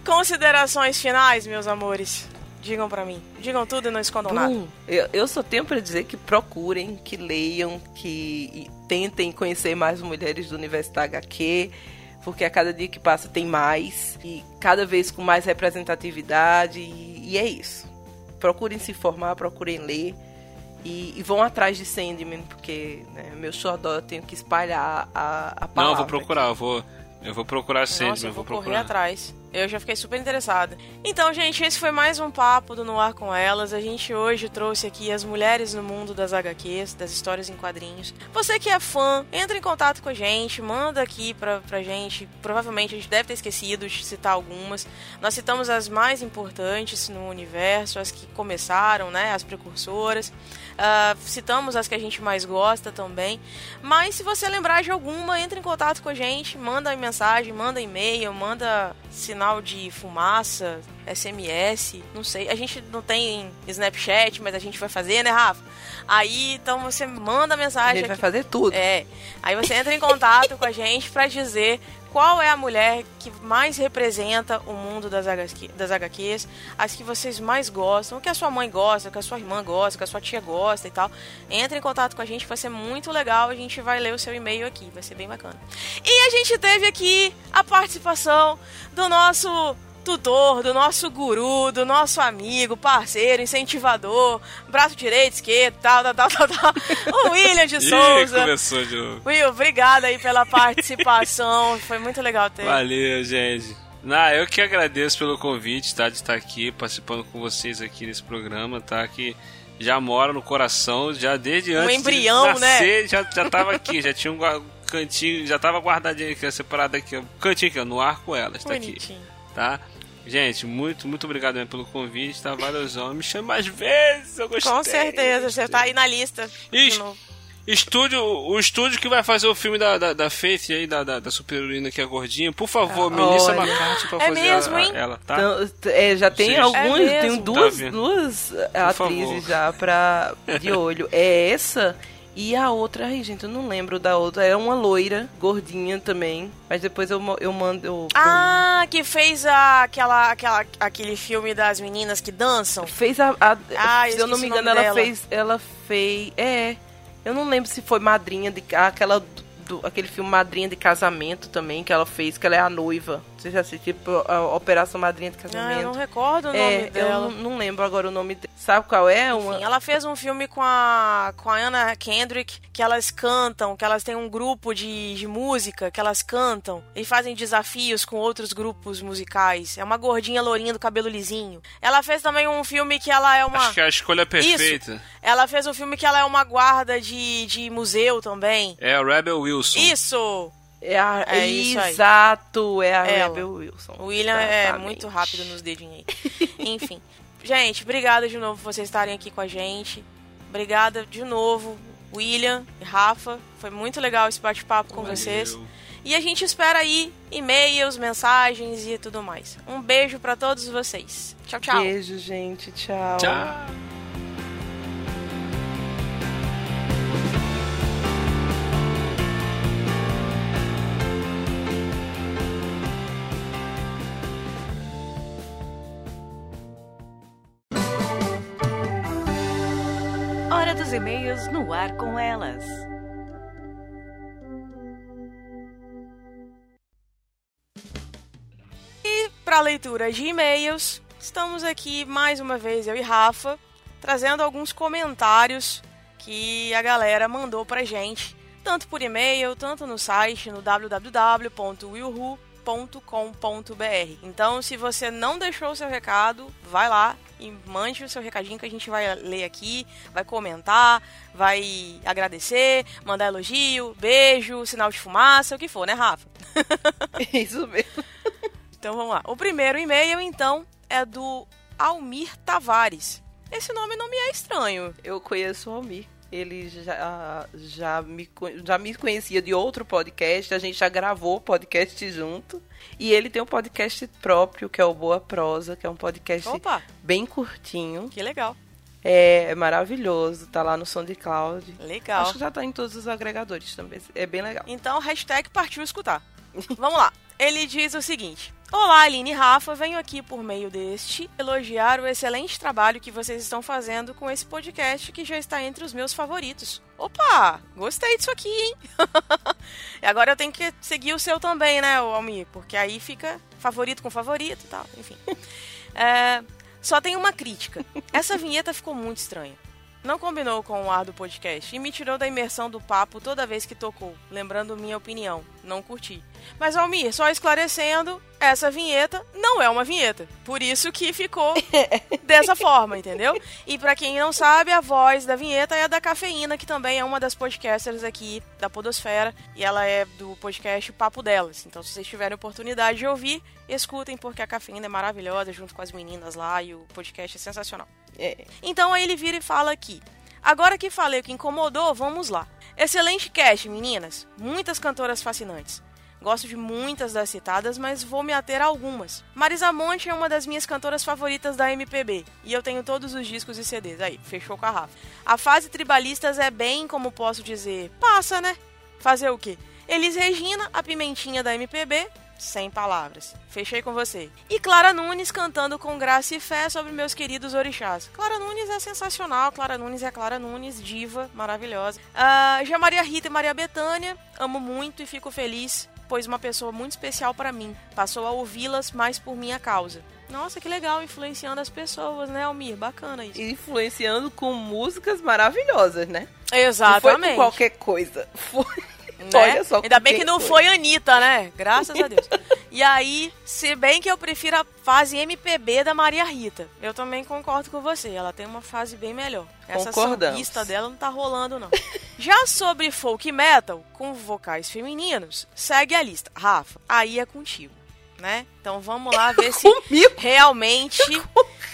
S2: Considerações finais, meus amores. Digam pra mim. Digam tudo e não escondam nada.
S3: Eu, eu só tenho pra dizer que procurem, que leiam, que tentem conhecer mais mulheres do universo da HQ, porque a cada dia que passa tem mais, e cada vez com mais representatividade, e, e é isso. Procurem se informar, procurem ler, e, e vão atrás de Sandman, porque né, meu xodó eu tenho que espalhar a, a palavra.
S4: não, eu vou procurar, eu vou, eu vou procurar
S2: Nossa, eu
S4: eu
S2: vou
S4: vou
S2: correr
S4: procurar.
S2: atrás. Eu já fiquei super interessada. Então, gente, esse foi mais um papo do No Ar com Elas. A gente hoje trouxe aqui as mulheres no mundo das HQs, das histórias em quadrinhos. Você que é fã, entra em contato com a gente, manda aqui pra, pra gente. Provavelmente a gente deve ter esquecido de citar algumas. Nós citamos as mais importantes no universo, as que começaram, né? As precursoras. Ah, citamos as que a gente mais gosta também. Mas se você lembrar de alguma, entre em contato com a gente, manda mensagem, manda e-mail, manda sinal de fumaça, SMS, não sei. A gente não tem Snapchat, mas a gente vai fazer, né, Rafa? Aí, então você manda
S3: A
S2: mensagem
S3: gente vai fazer tudo.
S2: é. Aí você entra em contato com a gente pra dizer qual é a mulher que mais representa o mundo das, HQ, das HQs, as que vocês mais gostam, o que a sua mãe gosta, o que a sua irmã gosta, o que a sua tia gosta e tal. Entra em contato com a gente, vai ser muito legal. A gente vai ler o seu e-mail aqui, vai ser bem bacana. E a gente teve aqui a participação do nosso tutor, do nosso guru, do nosso amigo, parceiro, incentivador, braço direito, esquerdo, tal, tal, tal, tal, tal. O William de
S4: Ih,
S2: Souza.
S4: começou de novo.
S2: Will, obrigada aí pela participação. Foi muito legal ter.
S4: Valeu, gente. Não, eu que agradeço pelo convite, tá? De estar aqui participando com vocês aqui nesse programa, tá? Que já mora no coração, já desde antes
S2: embrião,
S4: de
S2: né?
S4: nascer, já, já tava aqui, já tinha um cantinho, já tava guardadinho aqui, separado aqui, ó. cantinho aqui, ó, no ar com elas, tá aqui,
S2: Bonitinho.
S4: tá? Gente, muito, muito obrigado mesmo pelo convite, tá? Valeuzão. Me chama mais vezes, eu gostei.
S2: Com certeza, você tá aí na lista.
S4: Estúdio, o estúdio que vai fazer o filme da, da, da Faith aí, da, da, da super-heroína que é gordinha, por favor,
S3: Ah,
S4: Melissa
S3: olha.
S4: McCarthy pra
S2: É
S4: fazer
S2: mesmo,
S4: a- a-
S2: hein?
S4: ela, tá?
S3: Então, é, já tem
S4: Vocês-
S3: alguns,
S2: É
S3: tem duas,
S4: Tá
S3: duas eh,
S4: favor.
S3: atrizes já pra, de olho. É essa e a outra, ai gente, eu não lembro da outra. É uma loira, gordinha também. Mas depois eu, eu mando. Eu,
S2: Ah, que fez a, aquela, aquela, aquele filme das meninas que dançam.
S3: Fez a. a-
S2: Ah, eu
S3: se eu não me engano, ela
S2: dela.
S3: fez. Ela fez. É. Eu não lembro se foi madrinha de. Aquela. Do, aquele filme Madrinha de Casamento também, que ela fez, que ela é a noiva. Você já assistiu a Operação Madrinha de Casamento?
S2: Ah, eu não recordo o nome
S3: é,
S2: dela.
S3: Eu não, não, lembro agora o nome dela. Sabe qual é?
S2: Enfim,
S3: Uma...
S2: ela fez um filme com a, com a Anna Kendrick, que elas cantam, que elas têm um grupo de, de música, que elas cantam e fazem desafios com outros grupos musicais. É uma gordinha lourinha do cabelo lisinho. Ela fez também um filme que ela é uma...
S4: Acho que é a escolha perfeita.
S2: Isso. Ela fez um filme que ela é uma guarda de, de museu também.
S4: É a Rebel Wilson.
S2: Isso!
S3: É, a,
S2: É aí.
S3: Exato, é a
S2: Ela.
S3: Rebel Wilson.
S2: O William é
S3: Exatamente.
S2: muito rápido nos dedinhos aí. Enfim. Gente, obrigada de novo por vocês estarem aqui com a gente. Obrigada de novo, William e Rafa. Foi muito legal esse bate-papo com
S4: Valeu.
S2: vocês. E a gente espera aí e-mails, mensagens e tudo mais. Um beijo pra todos vocês. Tchau, tchau.
S3: Beijo, gente. Tchau.
S4: Tchau.
S1: E-mails no ar com elas.
S2: E para leitura de e-mails, estamos aqui mais uma vez, eu e Rafa, trazendo alguns comentários que a galera mandou pra gente, tanto por e-mail, tanto no site, no www.willhu.com.br. Então, se você não deixou o seu recado, vai lá e mande o seu recadinho que a gente vai ler aqui, vai comentar, vai agradecer, mandar elogio, beijo, sinal de fumaça, o que for, né, Rafa?
S3: Isso mesmo.
S2: Então vamos lá. O primeiro e-mail, então, é do Almir Tavares. Esse nome não me é estranho.
S3: Eu conheço o Almir. Ele já, já, me, já me conhecia de outro podcast, a gente já gravou podcast junto. E ele tem um podcast próprio, que é o Boa Prosa, que é um podcast
S2: Opa,
S3: bem curtinho.
S2: que legal.
S3: É, é maravilhoso, tá lá no SoundCloud.
S2: Legal.
S3: Acho que já tá em todos os agregadores também. É bem legal.
S2: Então, hashtag partiu escutar. Vamos lá. Ele diz o seguinte. Olá, Aline e Rafa. Venho aqui por meio deste elogiar o excelente trabalho que vocês estão fazendo com esse podcast que já está entre os meus favoritos. Opa, gostei disso aqui, hein? e agora eu tenho que seguir o seu também, né, Almir? Porque aí fica favorito com favorito e tal, enfim. É, só tem uma crítica. Essa vinheta ficou muito estranha. Não combinou com o ar do podcast e me tirou da imersão do papo toda vez que tocou, lembrando minha opinião. Não curti. Mas Almir, só esclarecendo, essa vinheta não é uma vinheta. Por isso que ficou dessa forma, entendeu? E pra quem não sabe, a voz da vinheta é a da Cafeína, que também é uma das podcasters aqui da Podosfera, e ela é do podcast Papo Delas. Então, se vocês tiverem oportunidade de ouvir, escutem porque a Cafeína é maravilhosa junto com as meninas lá e o podcast é sensacional.
S3: É.
S2: Então aí ele vira e fala aqui. Agora que falei o que incomodou, vamos lá. Excelente cast, meninas. Muitas cantoras fascinantes. Gosto de muitas das citadas, mas vou me ater a algumas. Marisa Monte é uma das minhas cantoras favoritas da MPB, e eu tenho todos os discos e CDs. Aí, fechou com a Rafa. A fase tribalistas é bem, como posso dizer, passa, né? Fazer o quê? Elis Regina, a pimentinha da MPB, sem palavras. Fechei com você. E Clara Nunes cantando com graça e fé sobre meus queridos orixás. Clara Nunes é sensacional. Clara Nunes é Clara Nunes, diva, maravilhosa. Ah, já Maria Rita e Maria Bethânia, amo muito e fico feliz, pois uma pessoa muito especial para mim. Passou a ouvi-las mais por minha causa. Nossa, que legal, influenciando as pessoas, né, Almir? Bacana isso.
S3: Influenciando com músicas maravilhosas, né? Não foi
S2: Exatamente.
S3: com qualquer coisa. Foi.
S2: Né?
S3: Olha só
S2: Ainda bem que não foi Anitta, né? Graças a Deus. E aí, se bem que eu prefiro a fase MPB da Maria Rita. Eu também concordo com você. Ela tem uma fase bem melhor. Essa sambista dela não tá rolando, não. Já sobre folk metal, com vocais femininos, segue a lista. Rafa, aí é contigo, né? Então vamos lá ver se realmente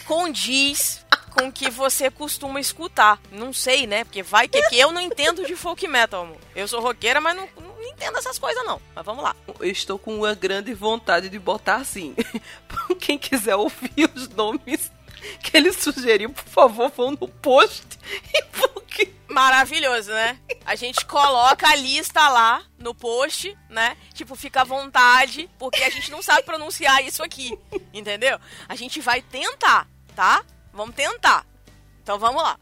S2: condiz com o que você costuma escutar. Não sei, né? Porque vai que, que eu não entendo de folk metal, amor. Eu sou roqueira, mas não, não entendo essas coisas, não. Mas vamos lá.
S3: Eu estou com uma grande vontade de botar assim. Quem quiser ouvir os nomes que ele sugeriu, por favor, vão no post porque
S2: Maravilhoso, né? A gente coloca a lista lá no post, né? Tipo, fica à vontade, porque a gente não sabe pronunciar isso aqui, entendeu? A gente vai tentar, tá? Vamos tentar. Então vamos lá.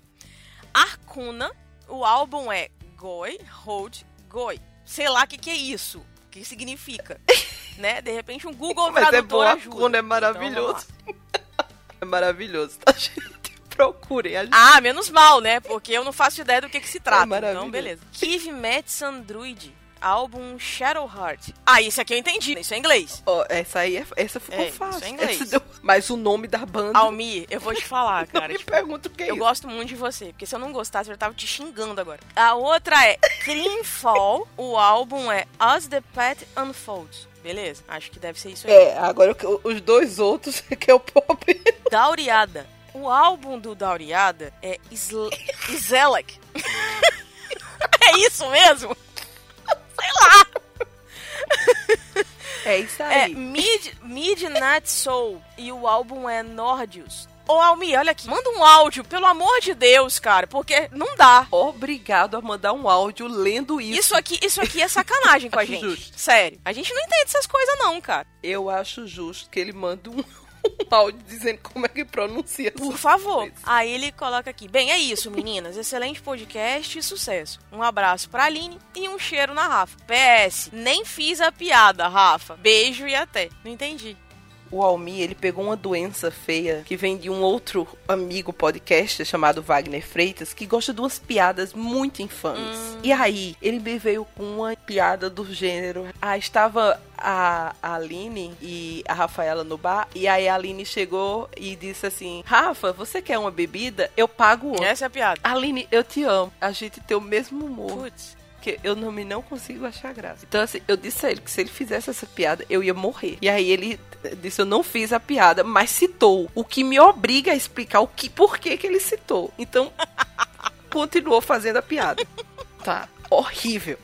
S2: Arcuna, o álbum é Goi, Hold, Goi. Sei lá o que, que é isso. O que significa. né? De repente um Google
S3: Mas é
S2: Tradutor
S3: bom,
S2: ajuda.
S3: quando é
S2: Então,
S3: maravilhoso. é maravilhoso, tá, gente? Procurem. A gente...
S2: Ah, menos mal, né? Porque eu não faço ideia do que, que se trata.
S3: maravilhoso.
S2: então, beleza. Kiv Metsan Druid, álbum Shadow Heart. Ah, isso aqui eu entendi. Isso é inglês.
S3: Ó, essa aí, é, essa ficou
S2: É,
S3: fácil.
S2: isso é inglês.
S3: Deu- Mas o nome da banda...
S2: Almir, eu vou te falar,
S3: não
S2: cara.
S3: me
S2: tipo,
S3: pergunta o que é
S2: eu
S3: isso.
S2: gosto muito de você, porque se eu não gostasse, eu já tava te xingando agora. A outra é Creamfall, o álbum é As the Path Unfolds. Beleza? Acho que deve ser isso aí.
S3: É, agora os dois outros é que é o pop.
S2: Dauriada. O álbum do Dauriada é Isl Iselek. é isso mesmo? Sei lá.
S3: É isso
S2: É
S3: aí.
S2: Mid Midnight Soul e o álbum é Nordius. Ô Almi, olha aqui, manda um áudio, pelo amor de Deus, cara, porque não dá.
S3: Obrigado a mandar um áudio lendo isso.
S2: Isso aqui, isso aqui é sacanagem com a gente.
S3: justo.
S2: Sério. A gente não entende essas coisas não, cara.
S3: Eu acho justo que ele manda um, um áudio dizendo como é que pronuncia
S2: Por favor.
S3: coisas.
S2: Aí ele coloca aqui. Bem, é isso, meninas. Excelente podcast e sucesso. Um abraço pra Aline e um cheiro na Rafa. PS, nem fiz a piada, Rafa. Beijo e até. Não entendi.
S3: O Almi, ele pegou uma doença feia que vem de um outro amigo podcast chamado Wagner Freitas, que gosta de umas piadas muito infames. E aí, ele me veio com uma piada do gênero. Ah, estava a a Aline e a Rafaela no bar, e aí a Aline chegou e disse assim: Rafa, você quer uma bebida? Eu pago uma.
S2: Essa é a piada.
S3: Aline, eu te amo. A gente tem o mesmo humor.
S2: Putz.
S3: Que eu não me não consigo achar graça. Então, assim, eu disse a ele que se ele fizesse essa piada, eu ia morrer. E aí ele disse, eu não fiz a piada, mas citou. O que me obriga a explicar o que, por que que ele citou. Então, continuou fazendo a piada. Tá. Horrível.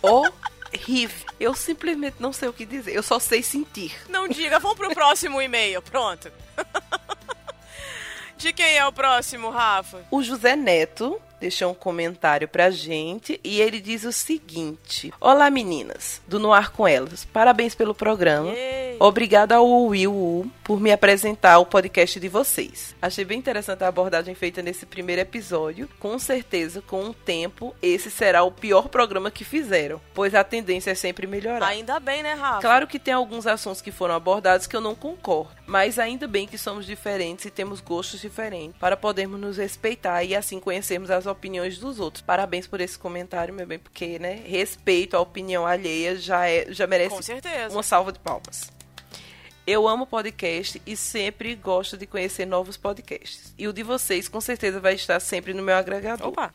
S3: Horrível. Eu simplesmente não sei o que dizer. Eu só sei sentir.
S2: Não diga, vamos pro próximo e-mail. Pronto. De quem é o próximo, Rafa?
S3: O José Neto deixou um comentário pra gente e ele diz o seguinte: Olá meninas, do Noar com Elas. Parabéns pelo programa.
S2: Yay.
S3: Obrigada ao Will por me apresentar o podcast de vocês. Achei bem interessante a abordagem feita nesse primeiro episódio. Com certeza, com o tempo, esse será o pior programa que fizeram, pois a tendência é sempre melhorar.
S2: Ainda bem, né, Rafa?
S3: Claro que tem alguns assuntos que foram abordados que eu não concordo, mas ainda bem que somos diferentes e temos gostos diferentes para podermos nos respeitar e assim conhecermos as opiniões dos outros. Parabéns por esse comentário, meu bem, porque, né, respeito à opinião alheia já é já merece
S2: Com certeza.
S3: uma salva de palmas. Eu amo podcast e sempre gosto de conhecer novos podcasts. E o de vocês com certeza vai estar sempre no meu agregador.
S2: Opa.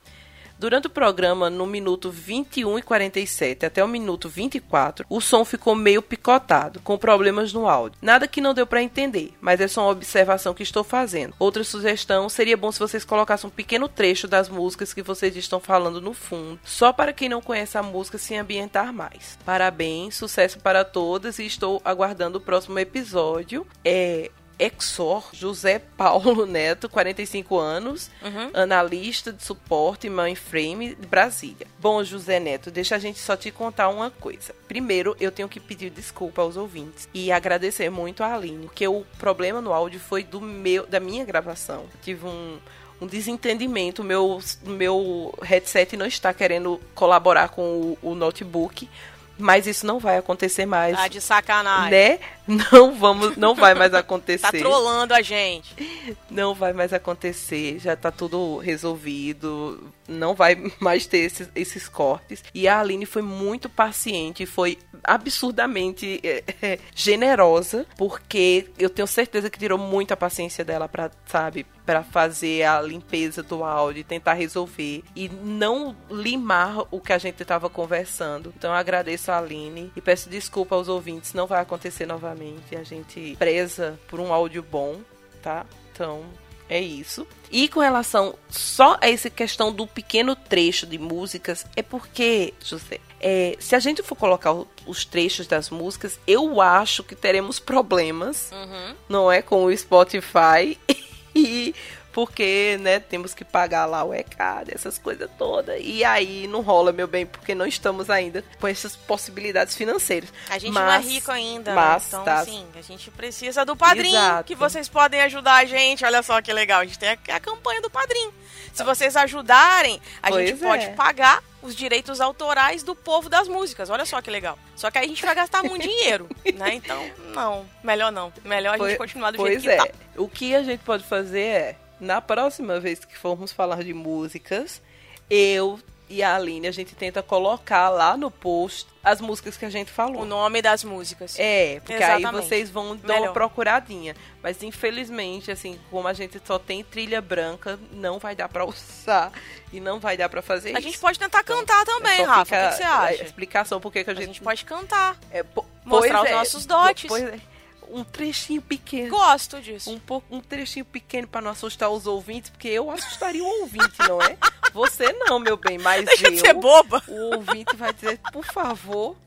S3: Durante o programa, no minuto 21 e 47 até o minuto 24, o som ficou meio picotado, com problemas no áudio. Nada que não deu para entender, mas é só uma observação que estou fazendo. Outra sugestão seria bom se vocês colocassem um pequeno trecho das músicas que vocês estão falando no fundo, só para quem não conhece a música se ambientar mais. Parabéns, sucesso para todas e estou aguardando o próximo episódio. É Exor José Paulo Neto, 45 anos,
S2: Uhum.
S3: analista de suporte mainframe de Brasília. Bom, José Neto, deixa a gente só te contar uma coisa. Primeiro, eu tenho que pedir desculpa aos ouvintes e agradecer muito a Aline, porque o problema no áudio foi do meu, da minha gravação. Tive um um desentendimento, o meu, meu headset não está querendo colaborar com o, o notebook, mas isso não vai acontecer mais,
S2: Tá de sacanagem.
S3: né? Não vamos, não vai mais acontecer.
S2: Tá trolando a gente.
S3: Não vai mais acontecer, já tá tudo resolvido, não vai mais ter esses, esses cortes. E a Aline foi muito paciente, foi absurdamente é, é, generosa, porque eu tenho certeza que tirou muita paciência dela pra, sabe, para fazer a limpeza do áudio, tentar resolver e não limar o que a gente tava conversando. Então eu agradeço a Aline e peço desculpa aos ouvintes, não vai acontecer novamente. A gente preza por um áudio bom, tá? Então, é isso. E com relação só a essa questão do pequeno trecho de músicas, é porque, José, é, se a gente for colocar os trechos das músicas, eu acho que teremos problemas,
S2: Uhum.
S3: não é, com o Spotify. E porque, né, temos que pagar lá o ECAD, essas coisas todas. E aí não rola, meu bem, porque não estamos ainda com essas possibilidades financeiras.
S2: A gente
S3: mas,
S2: não é rico ainda,
S3: mas
S2: né? Então,
S3: tá-
S2: sim, a gente precisa do padrinho,
S3: Exato.
S2: que vocês podem ajudar a gente. Olha só que legal, a gente tem a, a campanha do padrinho. Se vocês ajudarem, a
S3: Pois
S2: gente
S3: é.
S2: pode pagar os direitos autorais do povo das músicas. Olha só que legal. Só que aí a gente vai gastar muito dinheiro, né? Então, não, melhor não. Melhor a gente
S3: Pois-
S2: continuar do jeito que
S3: é.
S2: tá.
S3: O que a gente pode fazer é, na próxima vez que formos falar de músicas, eu e a Aline, a gente tenta colocar lá no post as músicas que a gente falou.
S2: O nome das músicas.
S3: É, porque aí
S2: Exatamente.
S3: vocês vão dar
S2: Melhor.
S3: uma procuradinha. Mas infelizmente, assim, como a gente só tem trilha branca, não vai dar pra usar. E não vai dar pra fazer
S2: A
S3: isso.
S2: gente pode tentar cantar também,
S3: Só
S2: Rafa. O que, que você
S3: a
S2: acha?
S3: explicação por que a
S2: A
S3: gente...
S2: gente pode cantar.
S3: é, po-
S2: mostrar os
S3: é,
S2: nossos dotes.
S3: Pois é. Um trechinho pequeno.
S2: Gosto disso.
S3: Um, pouco, um trechinho pequeno pra não assustar os ouvintes, porque eu assustaria o ouvinte, não é? Você não, meu bem, mas
S2: Deixa
S3: eu...
S2: de ser boba.
S3: O ouvinte vai dizer, por favor,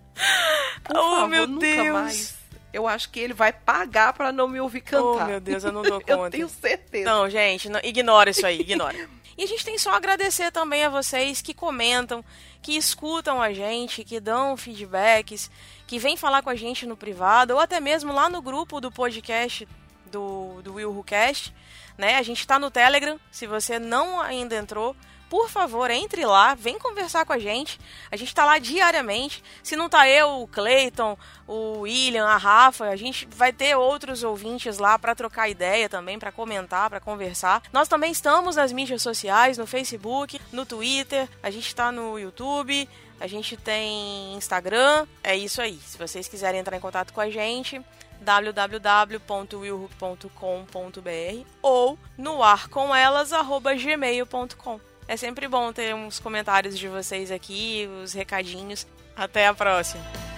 S3: por
S2: Oh,
S3: favor,
S2: meu
S3: nunca
S2: Deus.
S3: mais. Eu acho que ele vai pagar pra não me ouvir cantar.
S2: Oh, meu Deus, eu não dou
S3: Eu
S2: conta.
S3: tenho certeza.
S2: Não, gente, não- ignora isso aí, ignora. E a gente tem só a agradecer também a vocês que comentam, que escutam a gente, que dão feedbacks, que vêm falar com a gente no privado, ou até mesmo lá no grupo do podcast do, do Will Who Cast, né? A gente tá no Telegram, se você não ainda entrou, por favor, entre lá, vem conversar com a gente. A gente tá lá diariamente. Se não tá eu, o Clayton, o William, a Rafa, a gente vai ter outros ouvintes lá para trocar ideia também, para comentar, para conversar. Nós também estamos nas mídias sociais, no Facebook, no Twitter, a gente tá no YouTube, a gente tem Instagram. É isso aí. Se vocês quiserem entrar em contato com a gente, www.willhook.com.br ou no arcomelas@gmail.com. É sempre bom ter uns comentários de vocês aqui, os recadinhos. Até a próxima.